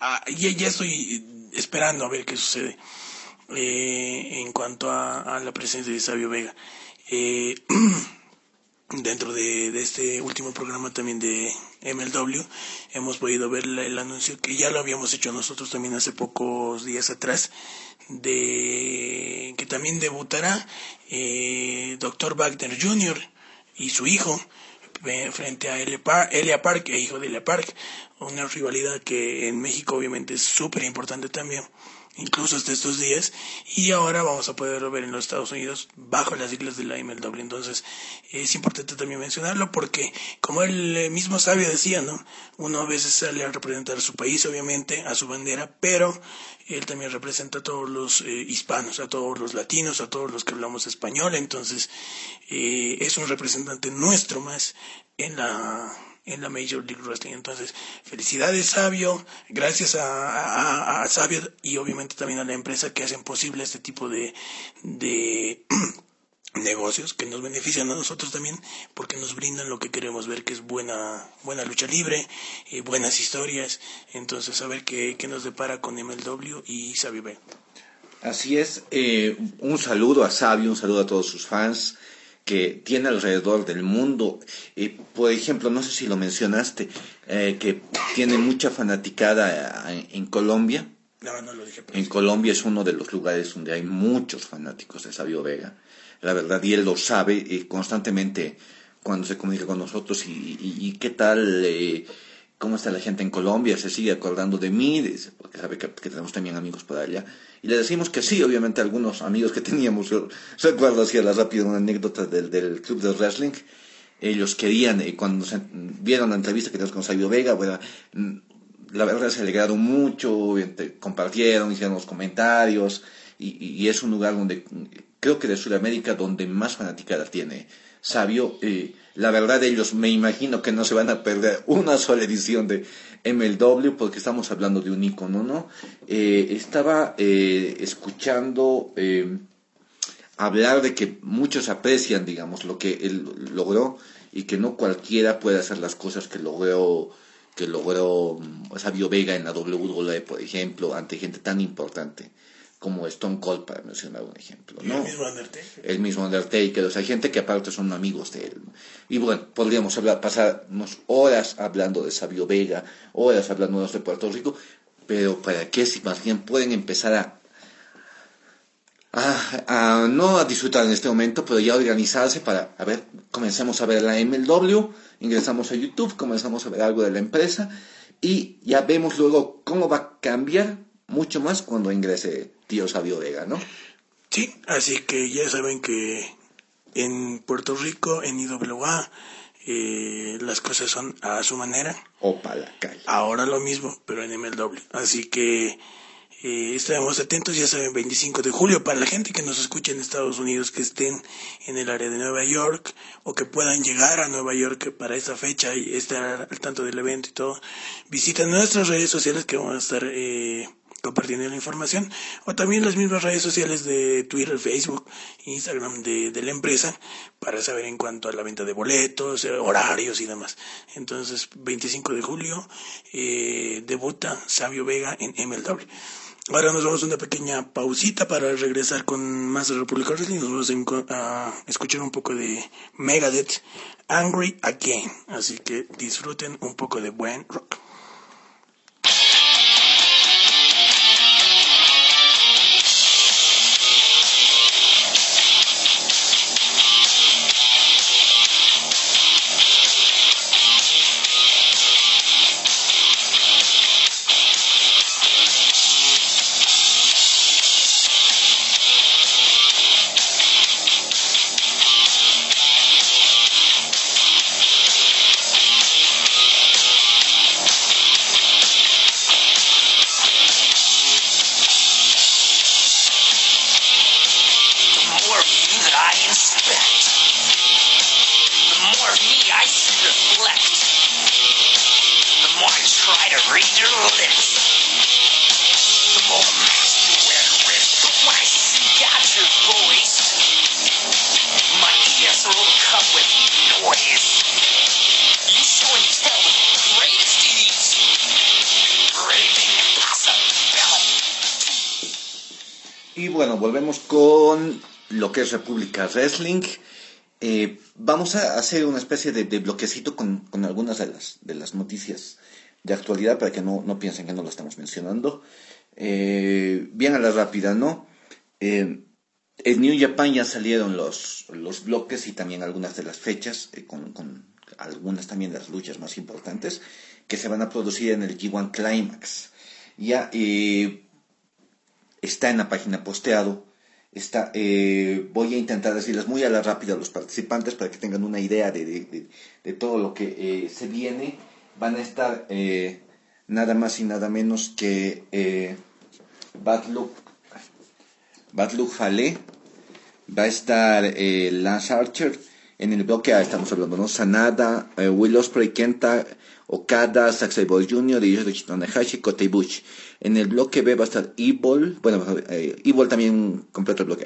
ah, ya, estoy esperando a ver qué sucede eh, en cuanto a, la presencia de Sabio Vega. Eh, dentro de, este último programa también de MLW hemos podido ver el anuncio que ya lo habíamos hecho nosotros también hace pocos días atrás de que también debutará eh, Dr. Wagner Jr. y su hijo frente a Elia Park, e hijo de Elia Park, una rivalidad que en México obviamente es súper importante también, incluso hasta estos días, y ahora vamos a poderlo ver en los Estados Unidos bajo las siglas de la MLW. Entonces es importante también mencionarlo porque, como él mismo sabio decía, ¿no? Uno a veces sale a representar a su país, obviamente, a su bandera, pero él también representa a todos los eh, hispanos, a todos los latinos, a todos los que hablamos español, entonces eh, es un representante nuestro más en la en la Major League Wrestling. Entonces, felicidades Sabio, gracias a, Sabio y obviamente también a la empresa que hacen posible este tipo de, de negocios que nos benefician a nosotros también porque nos brindan lo que queremos ver que es buena buena lucha libre eh, buenas historias. Entonces a ver qué, qué, nos depara con MLW y Sabio B. Así es eh, un saludo a Sabio un saludo a todos sus fans que tiene alrededor del mundo. Eh, por ejemplo, no sé si lo mencionaste, eh, que tiene mucha fanaticada en, Colombia. No, no lo dije. En Colombia es uno de los lugares donde hay muchos fanáticos de Sabio Vega. La verdad, y él lo sabe eh, constantemente cuando se comunica con nosotros y, y, qué tal, eh, cómo está la gente en Colombia, se sigue acordando de mí, porque sabe que, tenemos también amigos por allá. Y le decimos que sí, obviamente algunos amigos que teníamos, recuerdo así a la rápida una anécdota del, del club de wrestling, ellos querían, y cuando vieron la entrevista que teníamos con Sabio Vega, mm, la verdad se alegraron mucho, compartieron, hicieron los comentarios y, es un lugar donde creo que de Sudamérica donde más fanaticada tiene Sabio. Eh, la verdad ellos me imagino que no se van a perder una sola edición de MLW porque estamos hablando de un icono, ¿no? Eh, estaba eh, escuchando hablar de que muchos aprecian, digamos, lo que él logró y que no cualquiera puede hacer las cosas que logró que logró mm, Sabio Vega en la WWE, por ejemplo, ante gente tan importante como Stone Cold, para mencionar un ejemplo. ¿no? El mismo Undertaker. El mismo Undertaker, o sea, gente que aparte son amigos de él. Y bueno, podríamos hablar, pasarnos horas hablando de Sabio Vega, horas hablando de Puerto Rico, pero ¿para qué si más bien pueden empezar a a, no a disfrutar en este momento, pero ya organizarse para, a ver, comenzamos a ver la MLW, ingresamos a YouTube, comenzamos a ver algo de la empresa y ya vemos luego cómo va a cambiar mucho más cuando ingrese Tío Sabio Vega, ¿no? Sí, así que ya saben que en Puerto Rico, en IWA, eh, las cosas son a su manera. O para la calle. Ahora lo mismo, pero en MLW. Así que eh, estaremos atentos, ya saben, 25 de julio, para la gente que nos escuche en Estados Unidos, que estén en el área de Nueva York o que puedan llegar a Nueva York para esa fecha y estar al tanto del evento y todo, visiten nuestras redes sociales que vamos a estar eh, compartiendo la información o también las mismas redes sociales de Twitter, Facebook, Instagram de, la empresa para saber en cuanto a la venta de boletos, eh, horarios y demás. Entonces, 25 de julio eh, debuta Sabio Vega en MLW. Ahora nos vamos a una pequeña pausita para regresar con más de República Wrestling. Nos vamos a, escuchar un poco de Megadeth, Angry Again. Así que disfruten un poco de buen rock. Con lo que es República Wrestling. Eh, vamos a hacer una especie de, bloquecito con, algunas de las, de las noticias de actualidad para que no, no piensen que no lo estamos mencionando. Eh, bien a la rápida, ¿no? Eh, en New Japan ya salieron los, los bloques y también algunas de las fechas, con, con, algunas también de las luchas más importantes, que se van a producir en el G1 Climax. Ya, está en la página posteado. Está, eh, voy a intentar decirles muy a la rápida a los participantes para que tengan una idea de, todo lo que eh, se viene. Van a estar eh, nada más y nada menos que Bad Luck Fale, va a estar Lance Archer, en el bloque estamos hablando, ¿no? Sanada, Will Ospreay, Kenta, Okada, Saxai Boy Jr., Yoshi Tanahashi, Kota Ibushi. En el bloque B va a estar Evil, bueno, eh, Evil también completo el bloque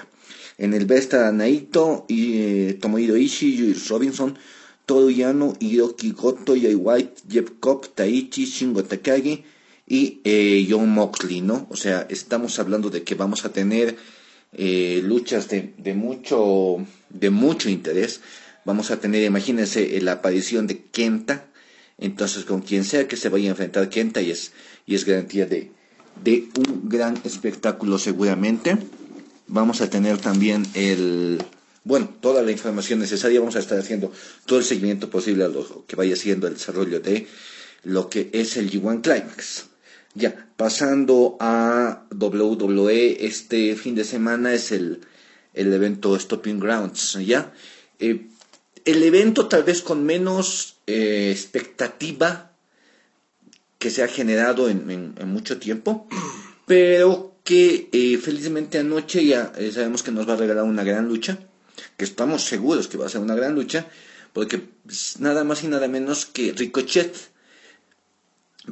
En el B está Naito, y, eh, Tomohiro Ishii, Robinson, Toru Yano, Hiroki Goto, Jay White, Jeff Cobb, Taichi, Shingo Takagi y eh, John Moxley, ¿no? O sea, estamos hablando de que vamos a tener eh, luchas de, de, mucho, de mucho interés. Vamos a tener, imagínense, la aparición de Kenta. Entonces, con quien sea que se vaya a enfrentar Kenta, y es, y es garantía de, de un gran espectáculo seguramente. Vamos a tener también el, bueno, toda la información necesaria. Vamos a estar haciendo todo el seguimiento posible a lo que vaya siendo el desarrollo de lo que es el G1 Climax. Ya, pasando a WWE, este fin de semana es el, el evento Stopping Grounds, ¿ya? Eh, el evento tal vez con menos eh, expectativa que se ha generado en, mucho tiempo, pero que eh, felizmente anoche ya eh, sabemos que nos va a regalar una gran lucha, que estamos seguros que va a ser una gran lucha, porque pues, nada más y nada menos que Ricochet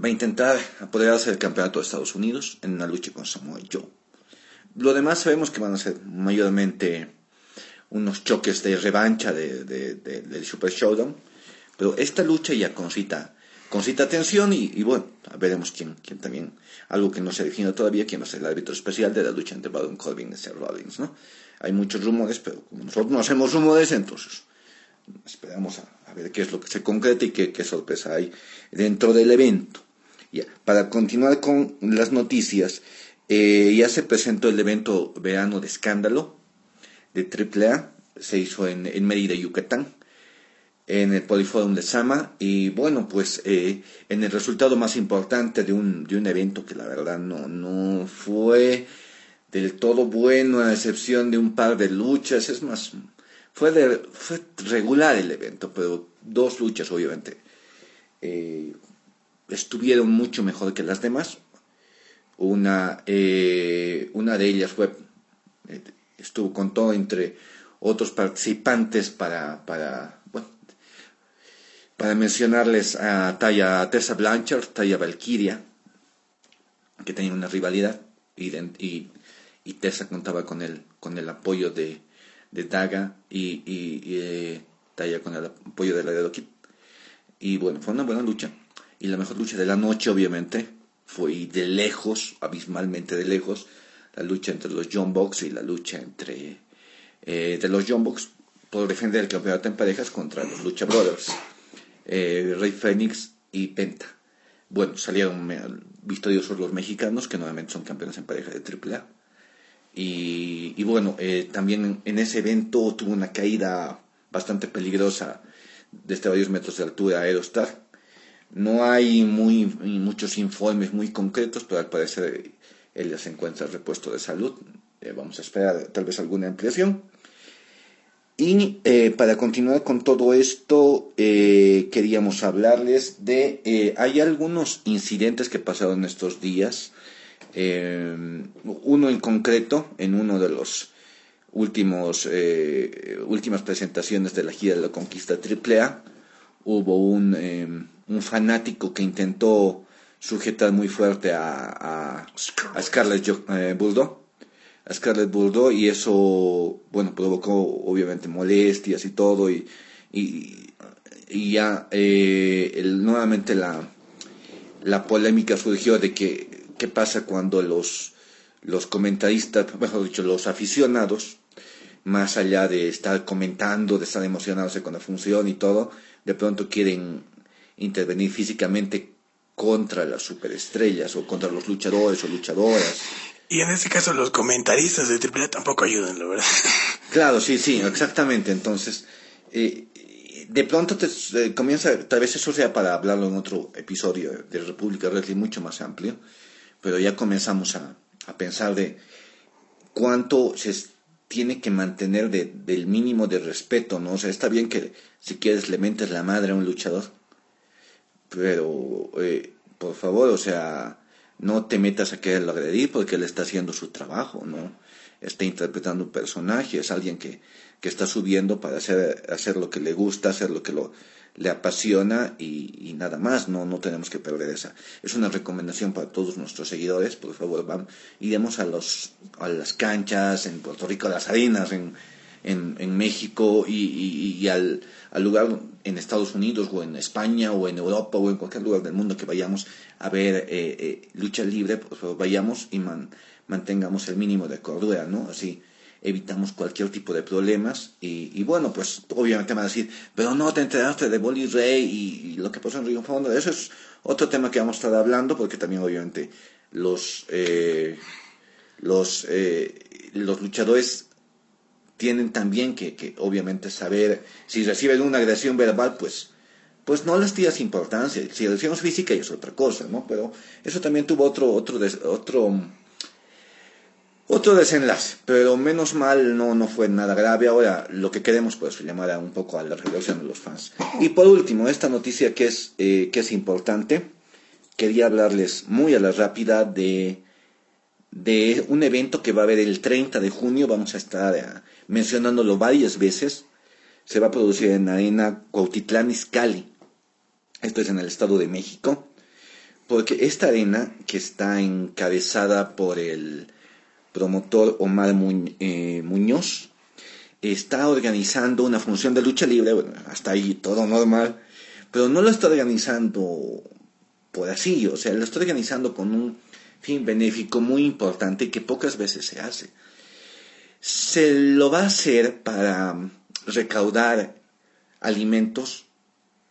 va a intentar apoderarse del campeonato de Estados Unidos en una lucha con Samoa Joe. Lo demás sabemos que van a ser mayormente unos choques de revancha de, del Super Showdown, pero esta lucha ya concita, concita atención y, bueno, veremos quién, quién también, algo que no se define todavía, quién va a ser el árbitro especial de la lucha entre Baron Corbin y Seth Rollins, ¿no? Hay muchos rumores, pero como nosotros no hacemos rumores, entonces esperamos a, ver qué es lo que se concreta y qué, qué sorpresa hay dentro del evento. Ya, para continuar con las noticias, eh, ya se presentó el evento verano de escándalo de AAA, se hizo en, en Mérida, Yucatán, en el Poliforum de Sama, y bueno, pues eh, en el resultado más importante de un, de un evento que la verdad no, no fue del todo bueno, a excepción de un par de luchas, es más, fue, fue regular el evento, pero dos luchas obviamente eh, estuvieron mucho mejor que las demás. Una, eh, una de ellas fue, eh, estuvo con todo entre otros participantes para, para, mencionarles a Taya Tessa Blanchard, Taya Valkyria, que tenía una rivalidad y, Tessa contaba con el, con el apoyo de, de Daga y, y, eh, Taya con el apoyo de la de Y bueno, fue una buena lucha. Y la mejor lucha de la noche, obviamente, fue de lejos, abismalmente de lejos, la lucha entre los John Box y la lucha entre eh, de los John Box por defender el campeonato en parejas contra los Lucha Brothers, eh, Rey Phoenix y Penta. Bueno, salieron victoriosos los mexicanos, que nuevamente son campeones en pareja de AAA. Y, y bueno, eh, también en ese evento tuvo una caída bastante peligrosa desde varios metros de altura Aerostar no hay muy, muchos informes muy concretos, pero al parecer él ya se encuentra repuesto de salud. Eh, vamos a esperar tal vez alguna ampliación. Y eh, para continuar con todo esto, eh, queríamos hablarles de, hay algunos incidentes que pasaron estos días. uno en concreto, en uno de los últimos, últimas presentaciones de la gira de la conquista AAA, hubo un un fanático que intentó sujetar muy fuerte a, a, Scarlett eh, Bulldog, a Scarlett Bulldog y eso, bueno, provocó obviamente molestias y todo y, y, ya eh, nuevamente la, la polémica surgió de que qué pasa cuando los, los comentaristas, mejor dicho, los aficionados, más allá de estar comentando, de estar emocionados con la función y todo, de pronto quieren intervenir físicamente contra las superestrellas o contra los luchadores o luchadoras. Y en este caso los comentaristas de AAA tampoco ayudan, la verdad. Claro, sí, sí, exactamente. Entonces, eh, de pronto te, eh, comienza, tal vez eso sea para hablarlo en otro episodio de República Wrestling mucho más amplio, pero ya comenzamos a, a pensar de cuánto se tiene que mantener de, del mínimo de respeto, ¿no? O sea, está bien que si quieres le mentes la madre a un luchador, pero eh, por favor, o sea, no te metas a quererlo agredir porque él está haciendo su trabajo, ¿no? Está interpretando un personaje, es alguien que, que está subiendo para hacer, hacer lo que le gusta, hacer lo que lo, le apasiona y, nada más, no, no tenemos que perder esa. Es una recomendación para todos nuestros seguidores, por favor, vamos, iremos a, los, a las canchas, en Puerto Rico, a las arenas, en, en, México y, y, al, lugar en Estados Unidos o en España o en Europa o en cualquier lugar del mundo que vayamos a ver eh, eh, lucha libre, pues, pues vayamos y mantengamos el mínimo de cordura, ¿no? Así evitamos cualquier tipo de problemas y, y, bueno, pues obviamente me van a decir, pero no te enteraste de Bolly Rey y, lo que pasó en Río Fondo, eso es otro tema que vamos a estar hablando porque también obviamente los, eh, los, los luchadores tienen también que, que, obviamente saber, si reciben una agresión verbal, pues, pues no les tiras importancia. Si agresión física es otra cosa, ¿no? Pero eso también tuvo otro, otro, otro, otro desenlace. Pero menos mal no, no fue nada grave. Ahora lo que queremos pues llamar un poco a la reacción de los fans. Y por último, esta noticia que es, eh, que es importante, quería hablarles muy a la rápida de, de un evento que va a haber el 30 de junio, vamos a estar mencionándolo varias veces, se va a producir en arena Cuautitlán Izcalli, esto es en el Estado de México, porque esta arena que está encabezada por el promotor Omar eh, Muñoz, está organizando una función de lucha libre, bueno, hasta ahí todo normal, pero no lo está organizando por así, o sea, lo está organizando con un fin benéfico muy importante que pocas veces se hace. Se lo va a hacer para recaudar alimentos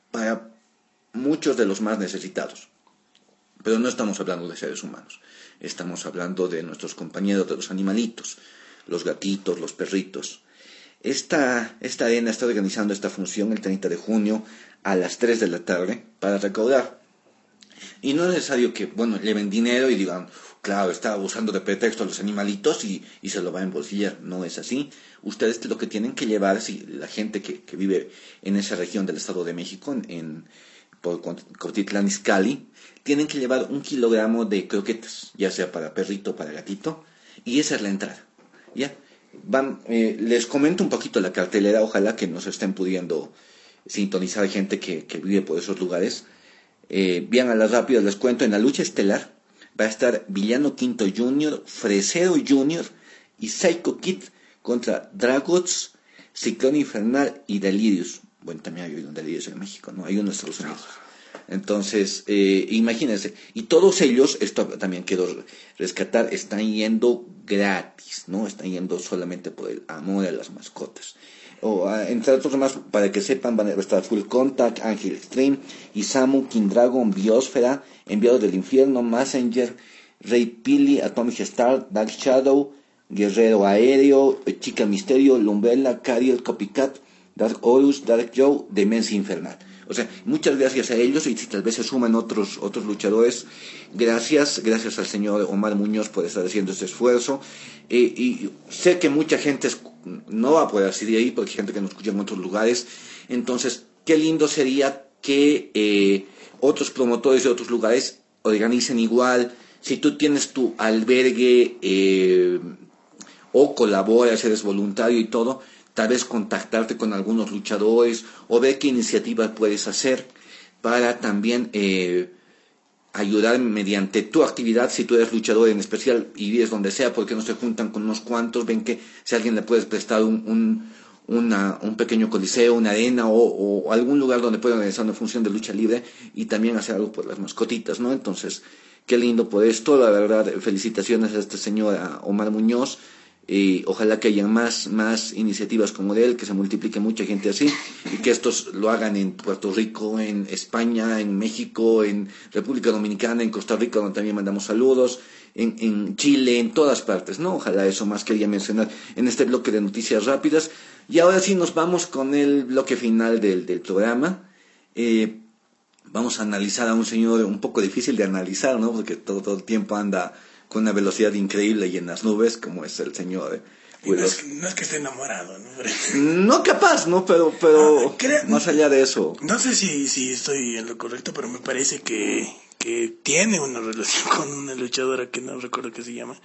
para muchos de los más necesitados. Pero no estamos hablando de seres humanos, estamos hablando de nuestros compañeros, de los animalitos, los gatitos, los perritos. Esta, esta arena está organizando esta función el 30 de junio a las 3 de la tarde para recaudar. Y no es necesario que, bueno, lleven dinero y digan, claro, está abusando de pretexto a los animalitos y, se lo va a embolsillar. No es así. Ustedes lo que tienen que llevar, si la gente que, vive en esa región del Estado de México, en, por Cotitlán Izcalli, tienen que llevar un kilogramo de croquetas, ya sea para perrito o para gatito, y esa es la entrada. ¿Ya? Van, eh, les comento un poquito la cartelera, ojalá que nos estén pudiendo sintonizar gente que, vive por esos lugares. Eh, bien a las rápidas les cuento, en la lucha estelar va a estar Villano Quinto Jr., Fresero Jr. y Psycho Kid contra Dragots, Ciclón Infernal y Delirius. Bueno, también hay un Delirius en México, ¿no? Hay uno en Estados Unidos. Entonces, eh, imagínense, y todos ellos, esto también quiero rescatar, están yendo gratis, ¿no? Están yendo solamente por el amor a las mascotas. O, ah, entre otros más, para que sepan, van a estar Full Contact, Angel Extreme, Isamu, King Dragon, Biosfera, Enviado del Infierno, Messenger, Rey Pili, Atomic Star, Dark Shadow, Guerrero Aéreo, Chica Misterio, Lumbella, Cariel, Copycat, Dark Horus, Dark Joe, Demencia Infernal. O sea, muchas gracias a ellos y si tal vez se suman otros, otros luchadores, gracias, gracias al señor Omar Muñoz por estar haciendo este esfuerzo. Eh, y sé que mucha gente no va a poder así de ahí porque hay gente que nos escucha en otros lugares. Entonces, qué lindo sería que eh, otros promotores de otros lugares organicen igual. Si tú tienes tu albergue eh, o colaboras, eres voluntario y todo, tal vez contactarte con algunos luchadores o ver qué iniciativas puedes hacer para también eh, ayudar mediante tu actividad, si tú eres luchador en especial y vives donde sea, porque no se juntan con unos cuantos, ven que si alguien le puedes prestar un, un, pequeño coliseo, una arena o, algún lugar donde pueda organizar una función de lucha libre y también hacer algo por las mascotitas, ¿no? Entonces, qué lindo por esto, la verdad, felicitaciones a este señor, a Omar Muñoz, y ojalá que haya más, más iniciativas como él, que se multiplique mucha gente así y que estos lo hagan en Puerto Rico, en España, en México, en República Dominicana, en Costa Rica, donde también mandamos saludos, en, en Chile, en todas partes, ¿no? Ojalá eso más quería mencionar en este bloque de noticias rápidas. Y ahora sí nos vamos con el bloque final del, del programa. Eh, vamos a analizar a un señor un poco difícil de analizar, ¿no? Porque todo, todo el tiempo anda con una velocidad increíble y en las nubes, como es el señor. no, es, que esté enamorado, ¿no? no capaz, ¿no? Pero, pero ah, más allá de eso. No sé si, si estoy en lo correcto, pero me parece que, que tiene una relación con una luchadora que no recuerdo qué se llama.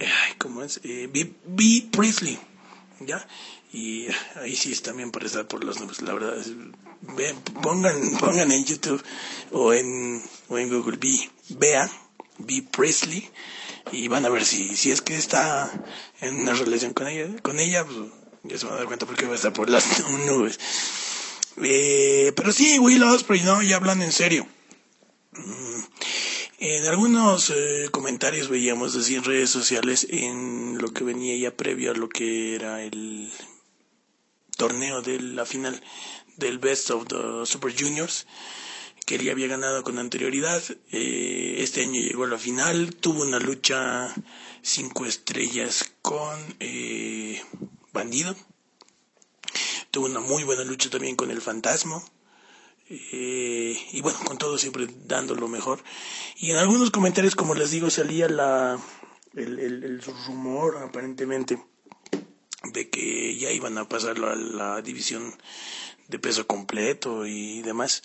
Ay, ¿Cómo es? Eh, B. Priestley, ¿ya? Y ahí sí es también para estar por las nubes, la verdad. pongan, pongan en YouTube o en, o en Google B, vea B. Presley y van a ver si, si es que está en una relación con ella, con ella, pues ya se van a dar cuenta porque va a estar por las nubes. Eh, pero sí, Will Osprey, ¿no? Ya hablan en serio. Mm, en algunos eh, comentarios veíamos así en redes sociales en lo que venía ya previo a lo que era el torneo de la final del Best of the Super Juniors que ya había ganado con anterioridad. Eh, este año llegó a la final, tuvo una lucha cinco estrellas con eh, Bandido. Tuvo una muy buena lucha también con el Fantasma. Eh, y bueno, con todo siempre dando lo mejor. Y en algunos comentarios, como les digo, salía la, el, el, rumor aparentemente de que ya iban a pasar a la división de peso completo y demás.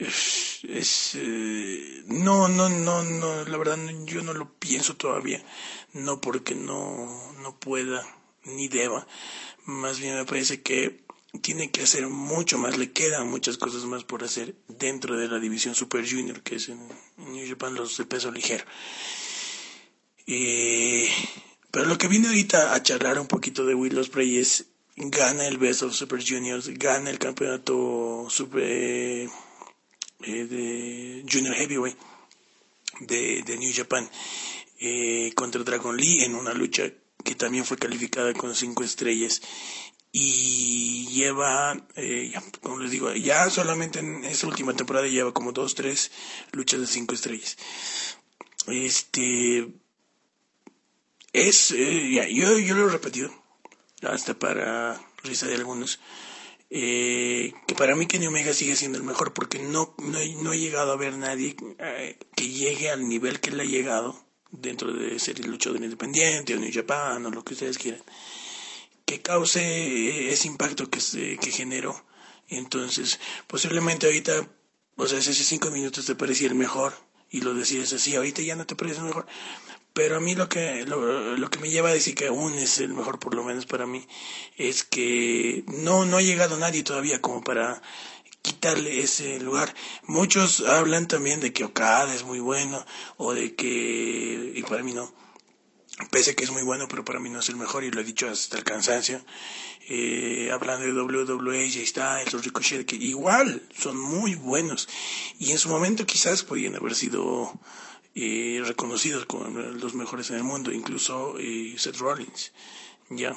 Es, eh, no, no, no, no, la verdad yo no lo pienso todavía, no porque no, no pueda ni deba, más bien me parece que tiene que hacer mucho más, le quedan muchas cosas más por hacer dentro de la división Super Junior, que es en, New Japan los de peso ligero. Eh, pero lo que vine ahorita a charlar un poquito de Will Ospreay es gana el Best of Super Juniors, gana el campeonato Super eh, de Junior Heavyweight de, de New Japan eh, contra Dragon Lee en una lucha que también fue calificada con cinco estrellas y lleva, eh, como les digo, ya solamente en esta última temporada lleva como dos, tres luchas de cinco estrellas. Este es, eh, yo, yo lo he repetido, hasta para risa de algunos, eh, que para mí Kenny Omega sigue siendo el mejor porque no, no, no he llegado a ver nadie que llegue al nivel que él ha llegado dentro de ser el luchador independiente o New Japan o lo que ustedes quieran que cause ese impacto que, que generó. Entonces, posiblemente ahorita, o sea, hace cinco minutos te parecía el mejor y lo decías así, ahorita ya no te parece el mejor. Pero a mí lo que, lo, lo, que me lleva a decir que aún es el mejor, por lo menos para mí, es que no, no ha llegado nadie todavía como para quitarle ese lugar. Muchos hablan también de que Okada es muy bueno o de que, y para mí no, pese a que es muy bueno, pero para mí no es el mejor y lo he dicho hasta el cansancio. Eh, hablando de WWE, ya está, los Ricochet, que igual son muy buenos y en su momento quizás podían haber sido eh, reconocidos como los mejores en el mundo, incluso eh, Seth Rollins, ya.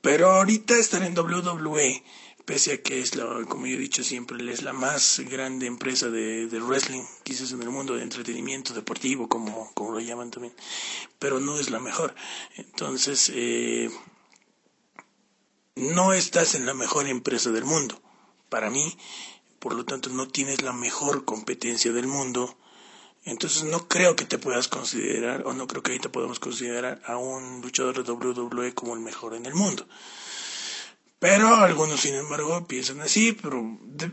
Pero ahorita estar en WWE pese a que es la, como yo he dicho siempre, es la más grande empresa de, wrestling, quizás en el mundo de entretenimiento deportivo, como, como lo llaman también, pero no es la mejor. Entonces, eh, no estás en la mejor empresa del mundo. Para mí, por lo tanto, no tienes la mejor competencia del mundo. Entonces no creo que te puedas considerar, o no creo que ahorita podamos considerar a un luchador de WWE como el mejor en el mundo. Pero algunos, sin embargo, piensan así, pero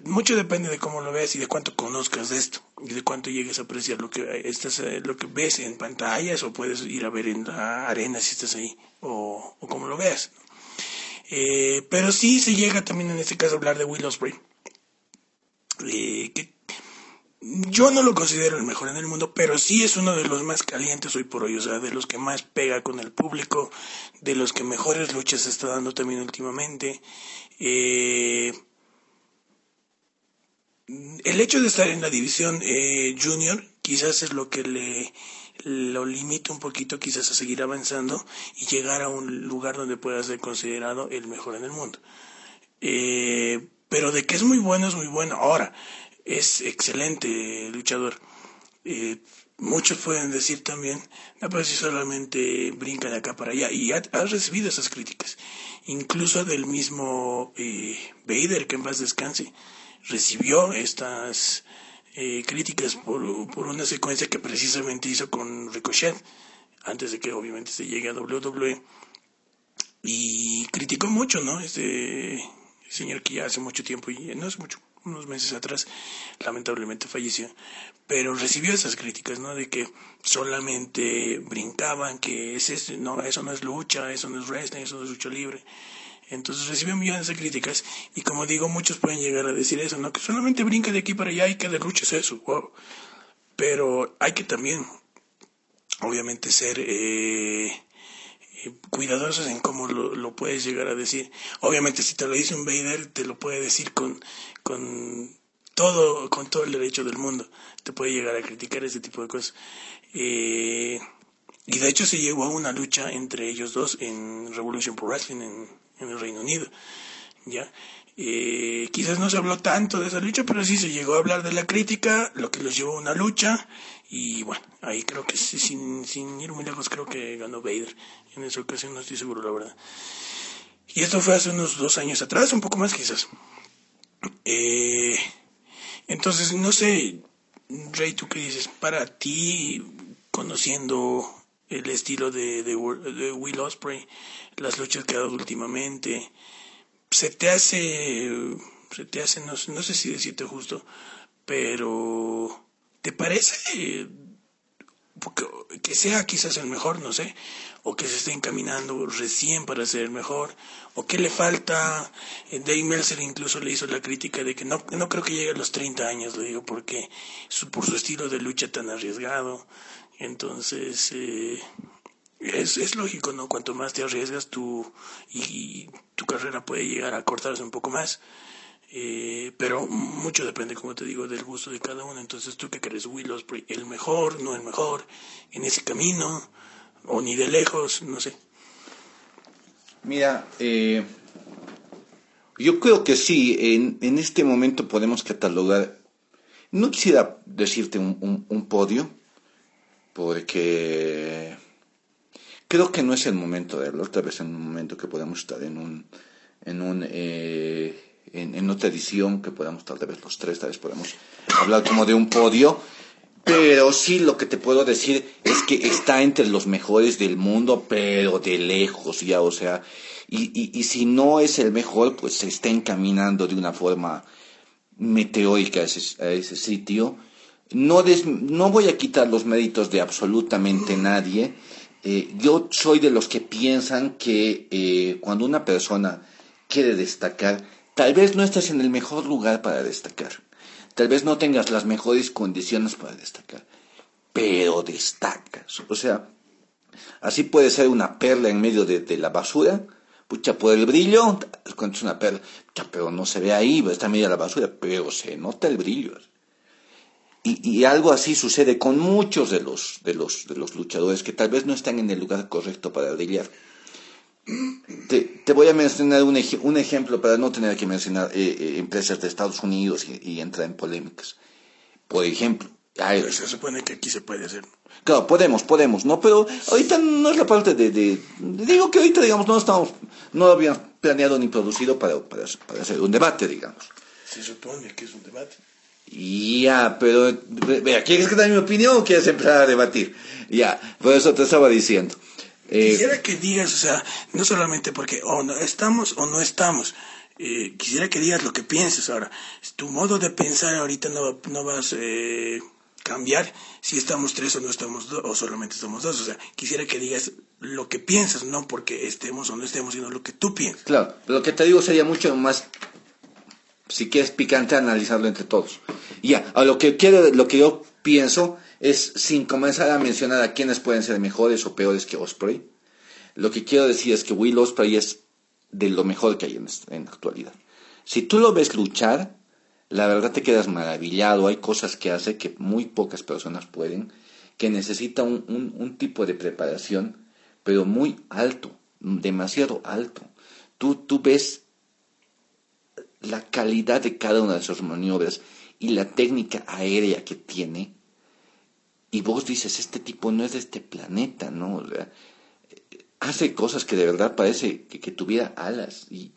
mucho depende de cómo lo veas y de cuánto conozcas de esto y de cuánto llegues a apreciar lo que estás, eh, lo que ves en pantallas o puedes ir a ver en la arena si estás ahí o, o como lo veas. Eh, pero sí se llega también en este caso a hablar de Will Ospreay, eh, que yo no lo considero el mejor en el mundo, pero sí es uno de los más calientes hoy por hoy, o sea, de los que más pega con el público, de los que mejores luchas está dando también últimamente. Eh, el hecho de estar en la división eh, junior quizás es lo que le lo limita un poquito quizás a seguir avanzando y llegar a un lugar donde pueda ser considerado el mejor en el mundo. Eh, pero de que es muy bueno, es muy bueno. Ahora, es excelente luchador. Eh, muchos pueden decir también, no, pues si solamente brinca de acá para allá. Y ha, recibido esas críticas. Incluso del mismo eh, Vader, que en paz descanse, recibió estas eh, críticas por, por, una secuencia que precisamente hizo con Ricochet, antes de que obviamente se llegue a WWE. Y criticó mucho, ¿no? Este señor que ya hace mucho tiempo, y no hace mucho, unos meses atrás, lamentablemente falleció, pero recibió esas críticas, ¿no? De que solamente brincaban, que es no, eso no es lucha, eso no es wrestling, eso no es lucha libre. Entonces recibió millones de críticas y como digo, muchos pueden llegar a decir eso, ¿no? Que solamente brinca de aquí para allá y que de lucha es eso, wow. Pero hay que también, obviamente, ser eh, cuidadosos en cómo lo, puedes llegar a decir. Obviamente si te lo dice un Vader, te lo puede decir con, con todo, con todo el derecho del mundo. Te puede llegar a criticar ese tipo de cosas. Eh, y de hecho se llegó a una lucha entre ellos dos en Revolution Pro Wrestling en, en el Reino Unido. ¿ya? Eh, quizás no se habló tanto de esa lucha, pero sí se llegó a hablar de la crítica, lo que los llevó a una lucha. Y bueno, ahí creo que sin, sin ir muy lejos, creo que ganó Vader. En esa ocasión no estoy seguro, la verdad. Y esto fue hace unos dos años atrás, un poco más quizás. Eh, entonces, no sé, Rey, ¿tú qué dices? Para ti, conociendo el estilo de, de, de Will Osprey, las luchas que ha dado últimamente, se te hace, se te hace, no, no sé si decirte justo, pero ¿te parece que sea quizás el mejor, no sé, o que se esté encaminando recién para ser el mejor, o que le falta, Dave Meltzer incluso le hizo la crítica de que no, no creo que llegue a los 30 años, lo digo, porque su, por su estilo de lucha tan arriesgado, entonces eh, es, es lógico, ¿no? Cuanto más te arriesgas tú y tu carrera puede llegar a cortarse un poco más. Eh, pero mucho depende, como te digo, del gusto de cada uno. Entonces, ¿tú qué crees, Will Ospreay? ¿El mejor, no el mejor? ¿En ese camino? ¿O ni de lejos? No sé. Mira, eh, yo creo que sí, en, en, este momento podemos catalogar, no quisiera decirte un, un, podio, porque creo que no es el momento de verlo, tal vez en un momento que podemos estar en un, en un eh, en, otra edición que podamos tal vez los tres, tal vez podemos hablar como de un podio. Pero sí lo que te puedo decir es que está entre los mejores del mundo, pero de lejos ya, o sea, y, y, y si no es el mejor, pues se está encaminando de una forma meteórica a ese, a ese sitio. No, no voy a quitar los méritos de absolutamente nadie. Eh, yo soy de los que piensan que eh, cuando una persona quiere destacar, Tal vez no estés en el mejor lugar para destacar. Tal vez no tengas las mejores condiciones para destacar. Pero destacas. O sea, así puede ser una perla en medio de, la basura. Pucha, por el brillo, es una perla. Pucha, pero no se ve ahí, está en medio de la basura. Pero se nota el brillo. Y, y, algo así sucede con muchos de los, de, los, de los luchadores que tal vez no están en el lugar correcto para brillar. Te, voy a mencionar un, un, ejemplo para no tener que mencionar eh, eh, empresas de Estados Unidos y, entrar en polémicas. Por ejemplo, se supone que aquí se puede hacer. Claro, podemos, podemos, ¿no? Pero ahorita no es la parte de, digo que ahorita, digamos, no estamos, no lo habíamos planeado ni producido para, para, hacer un debate, digamos. Se supone que es un debate. Ya, pero, vea, ¿quieres que dé mi opinión o quieres empezar a debatir? Ya, por eso te estaba diciendo. Eh, quisiera que digas, o sea, no solamente porque o no estamos o no estamos. Eh, quisiera que digas lo que pienses ahora. Tu modo de pensar ahorita no, no vas a eh, cambiar si estamos tres o no estamos dos, o solamente estamos dos. O sea, quisiera que digas lo que piensas, no porque estemos o no estemos, sino lo que tú piensas. Claro, lo que te digo sería mucho más, si quieres picante, analizarlo entre todos. Ya, a lo que quiero, lo que yo pienso es sin comenzar a mencionar a quienes pueden ser mejores o peores que Osprey. Lo que quiero decir es que Will Osprey es de lo mejor que hay en, en la actualidad. Si tú lo ves luchar, la verdad te quedas maravillado. Hay cosas que hace que muy pocas personas pueden, que necesita un, un, tipo de preparación, pero muy alto, demasiado alto. Tú, tú ves la calidad de cada una de sus maniobras y la técnica aérea que tiene y vos dices, este tipo no es de este planeta, ¿no? hace cosas que de verdad parece que, tuviera alas. Y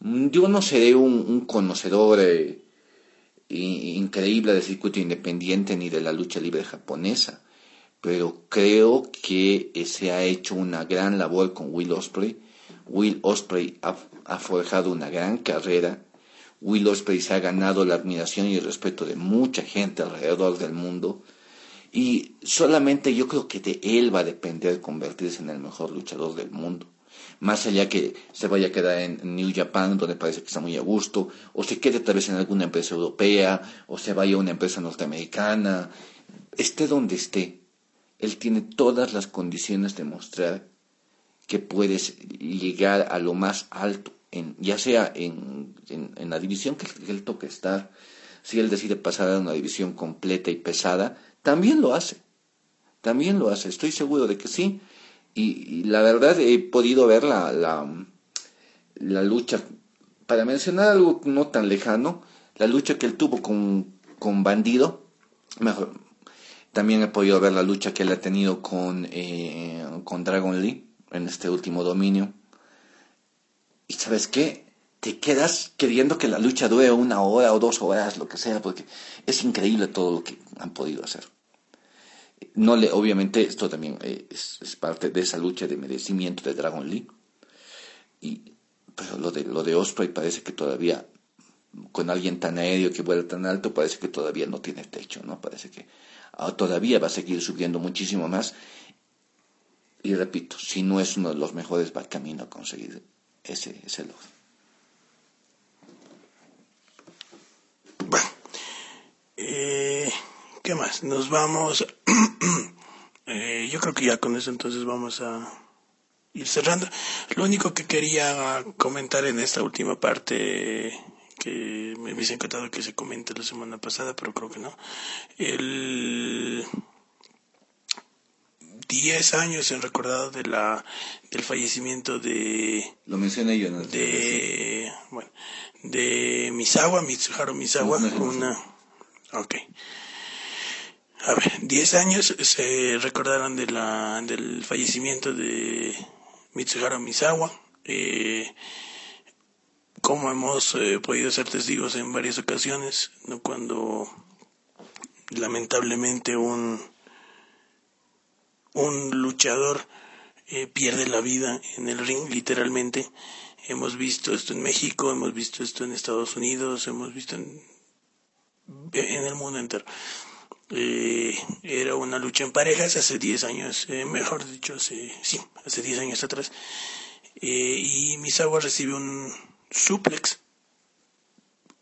yo no seré un, conocedor eh, increíble del circuito independiente ni de la lucha libre japonesa, pero creo que eh, se ha hecho una gran labor con Will Osprey. Will Osprey ha, ha forjado una gran carrera. Will Osprey se ha ganado la admiración y el respeto de mucha gente alrededor del mundo y solamente yo creo que de él va a depender convertirse en el mejor luchador del mundo. Más allá que se vaya a quedar en New Japan, donde parece que está muy a gusto, o se quede tal vez en alguna empresa europea, o se vaya a una empresa norteamericana, esté donde esté, él tiene todas las condiciones de mostrar que puedes llegar a lo más alto, en, ya sea en, en la división que él toque estar, si él decide pasar a una división completa y pesada, también lo hace. También lo hace, estoy seguro de que sí. Y, la verdad he podido ver la, la, lucha, para mencionar algo no tan lejano, la lucha que él tuvo con, con Bandido. Mejor, también he podido ver la lucha que él ha tenido con, eh, con Dragon Lee en este último dominio. Y sabes qué? Te quedas queriendo que la lucha dure una hora o dos horas, lo que sea, porque es increíble todo lo que han podido hacer. No le, obviamente esto también eh, es, parte de esa lucha de merecimiento de Dragon Lee. Y, pero lo de, lo de Osprey parece que todavía con alguien tan aéreo que vuela tan alto, parece que todavía no tiene techo, ¿no? Parece que ah, todavía va a seguir subiendo muchísimo más. Y repito, si no es uno de los mejores, va camino a conseguir ese, ese logro. Bueno, eh, ¿qué más? Nos vamos. eh, yo creo que ya con eso entonces vamos a ir cerrando. Lo único que quería comentar en esta última parte que me hubiese encantado que se comente la semana pasada, pero creo que no. El 10 años en recordado de la del fallecimiento de lo mencioné yo ¿no? de bueno de Misawa Mitsuharu Misawa una ok a ver 10 años se recordaron de la del fallecimiento de Mitsuharu Misawa eh, como hemos eh, podido ser testigos en varias ocasiones, ¿no? cuando lamentablemente un, un luchador eh, pierde la vida en el ring, literalmente. Hemos visto esto en México, hemos visto esto en Estados Unidos, hemos visto en, en el mundo entero. Eh, era una lucha en parejas hace 10 años, mejor dicho, hace, sí, hace 10 años atrás. y Misawa recibe un, suplex,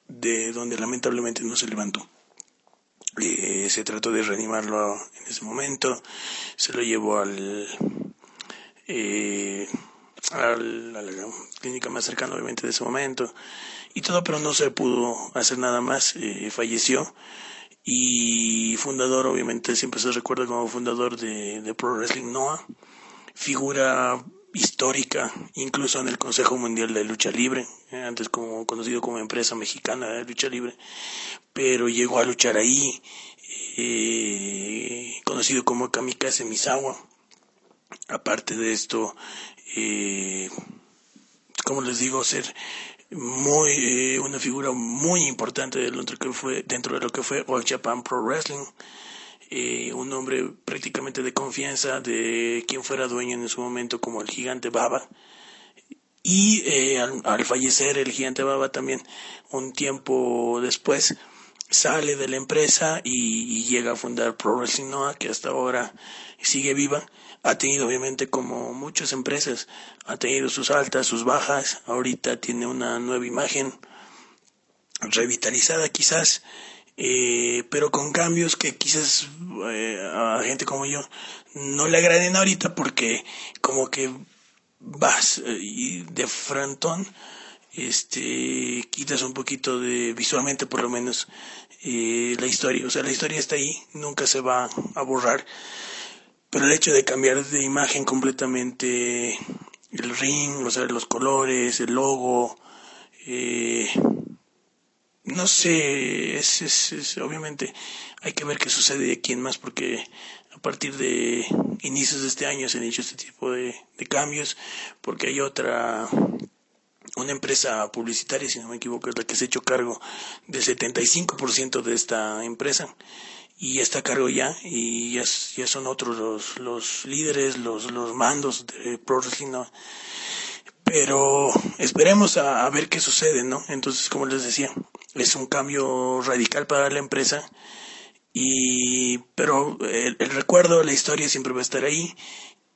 de donde lamentablemente no se levantó. Eh, se trató de reanimarlo en ese momento, se lo llevó al, eh, a la clínica más cercana obviamente de ese momento y todo, pero no se pudo hacer nada más, eh, falleció y fundador, obviamente siempre se recuerda como fundador de, de Pro Wrestling Noah, figura histórica, incluso en el Consejo Mundial de Lucha Libre, eh, antes como conocido como empresa mexicana de lucha libre, pero llegó a luchar ahí, eh, conocido como Kamikaze Misawa. Aparte de esto, eh, como les digo, ser muy eh, una figura muy importante dentro, que fue, dentro de lo que fue All Japan Pro Wrestling. Eh, un hombre prácticamente de confianza de quien fuera dueño en su momento como el gigante Baba. Y eh, al, fallecer el gigante Baba también un tiempo después sale de la empresa y, llega a fundar Pro Wrestling Noah, que hasta ahora sigue viva. Ha tenido obviamente como muchas empresas, ha tenido sus altas, sus bajas. Ahorita tiene una nueva imagen revitalizada quizás eh, pero con cambios que quizás eh, a gente como yo no le agraden ahorita porque como que vas eh, de frontón este quitas un poquito de visualmente por lo menos la historia o sea la historia está ahí nunca se va a borrar pero el hecho de cambiar de imagen completamente el ring o sea los colores el logo eh, no sé, es, es, obviamente hay que ver qué sucede aquí en más porque a partir de inicios de este año se han hecho este tipo de, cambios porque hay otra una empresa publicitaria, si no me equivoco, es la que se ha hecho cargo del 75% de esta empresa y está a cargo ya y ya, ya son otros los, los líderes, los, los mandos de Pro Wrestling, pero esperemos a, a, ver qué sucede, ¿no? Entonces, como les decía, es un cambio radical para la empresa y pero el, recuerdo la historia siempre va a estar ahí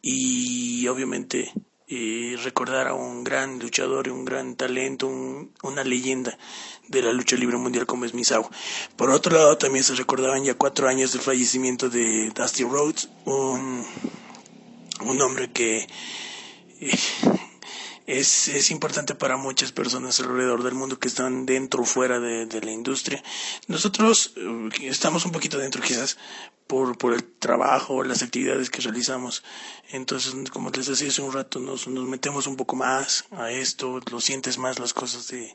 y obviamente eh, recordar a un gran luchador y un gran talento una leyenda de la lucha libre mundial como es Misawa. Por otro lado también se recordaban ya cuatro años del fallecimiento de Dusty Rhodes un un hombre que eh, es, es importante para muchas personas alrededor del mundo que están dentro o fuera de, la industria. Nosotros eh, estamos un poquito dentro quizás por, por el trabajo, las actividades que realizamos. Entonces, como les decía hace un rato, nos, nos metemos un poco más a esto, lo sientes más las cosas de,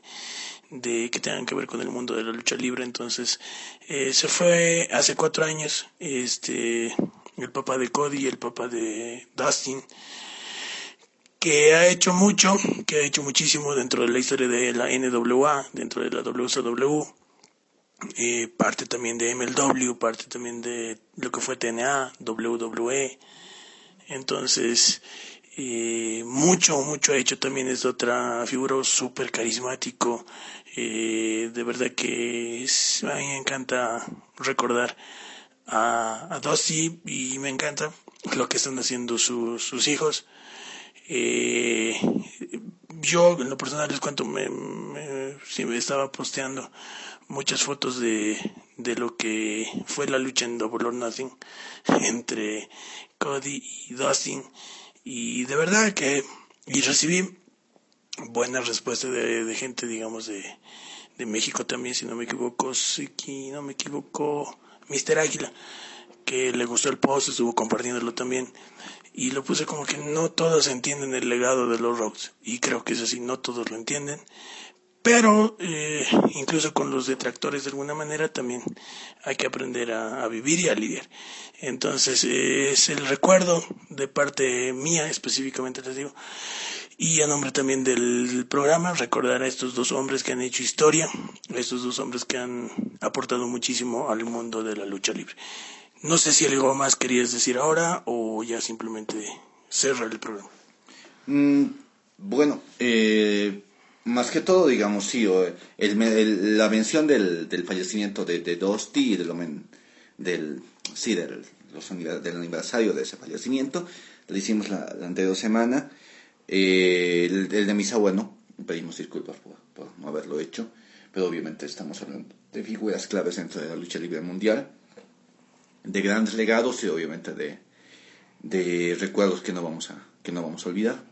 de que tengan que ver con el mundo de la lucha libre. Entonces, eh, se fue hace cuatro años, este, el papá de Cody, el papá de Dustin, que ha hecho mucho, que ha hecho muchísimo dentro de la historia de la NWA, dentro de la WCW, eh, parte también de MLW, parte también de lo que fue TNA, WWE. Entonces, Eh, mucho, mucho ha hecho también es otra figura súper carismático. Eh, de verdad que a mí me encanta recordar a, a Dusty y me encanta lo que están haciendo sus hijos. Eh, yo en lo personal les cuento, me, me, estaba posteando muchas fotos de, de lo que fue la lucha en Double or Nothing entre Cody y Dustin. Y de verdad que y recibí buenas respuestas de, gente digamos de, de México también si no me equivoco si no me equivoco Mister Águila que le gustó el post estuvo compartiéndolo también y lo puse como que no todos entienden el legado de los Rocks y creo que es así no todos lo entienden pero eh, incluso con los detractores de alguna manera también hay que aprender a, vivir y a lidiar. Entonces eh, es el recuerdo de parte mía específicamente les digo y a nombre también del programa recordar a estos dos hombres que han hecho historia, a estos dos hombres que han aportado muchísimo al mundo de la lucha libre. No sé si algo más querías decir ahora o ya simplemente cerrar el programa. Mm, bueno, eh, más que todo, digamos, sí, la mención del, del fallecimiento de, de Dosti del, del, sí, del, del aniversario de ese fallecimiento, lo hicimos la, anterior semana. Eh, el, de Misawa no, pedimos disculpas por, por, no haberlo hecho, pero obviamente estamos hablando de figuras claves dentro de la lucha libre mundial, de grandes legados y obviamente de, de recuerdos que no vamos a, que no vamos a olvidar.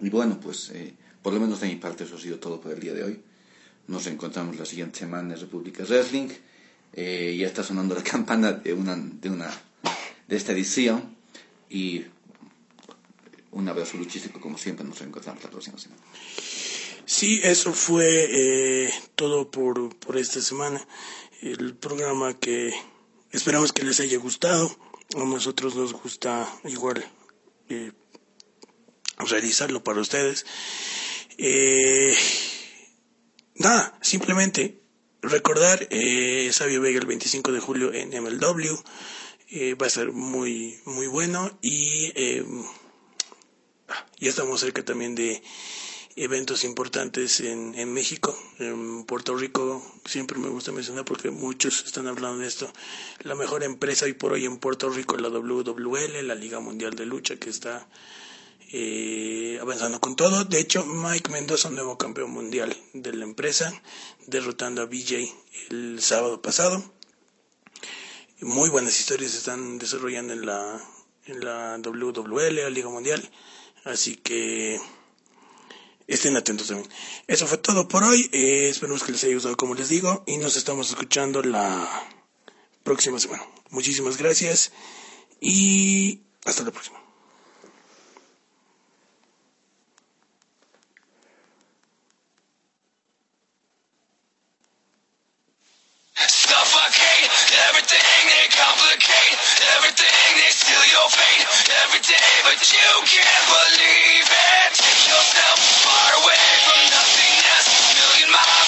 Y bueno, pues eh, por lo menos de mi parte eso ha sido todo por el día de hoy. Nos encontramos la siguiente semana en República Wrestling. Eh, ya está sonando la campana de una, de una de esta edición y un abrazo luchístico como siempre nos encontramos la próxima semana. Sí, eso fue eh, todo por, por esta semana. El programa que esperamos que les haya gustado. A nosotros nos gusta igual eh, realizarlo para ustedes. Eh, nada, simplemente recordar eh, Sabio Vega el 25 de julio en MLW. Eh, va a ser muy, muy bueno y eh, ya estamos cerca también de eventos importantes en, en México, en Puerto Rico, siempre me gusta mencionar porque muchos están hablando de esto. La mejor empresa hoy por hoy en Puerto Rico es la WWL, la Liga Mundial de Lucha, que está eh, avanzando con todo. De hecho, Mike Mendoza, nuevo campeón mundial de la empresa, derrotando a BJ el sábado pasado. Muy buenas historias se están desarrollando en la, en la WWL, la Liga Mundial. Así que estén atentos también. Eso fue todo por hoy. Eh, esperemos que les haya gustado como les digo. Y nos estamos escuchando la próxima semana. Muchísimas gracias. Y hasta la próxima. day, everything is still your fate. Every day, but you can't believe it. Take yourself far away from nothingness, million miles.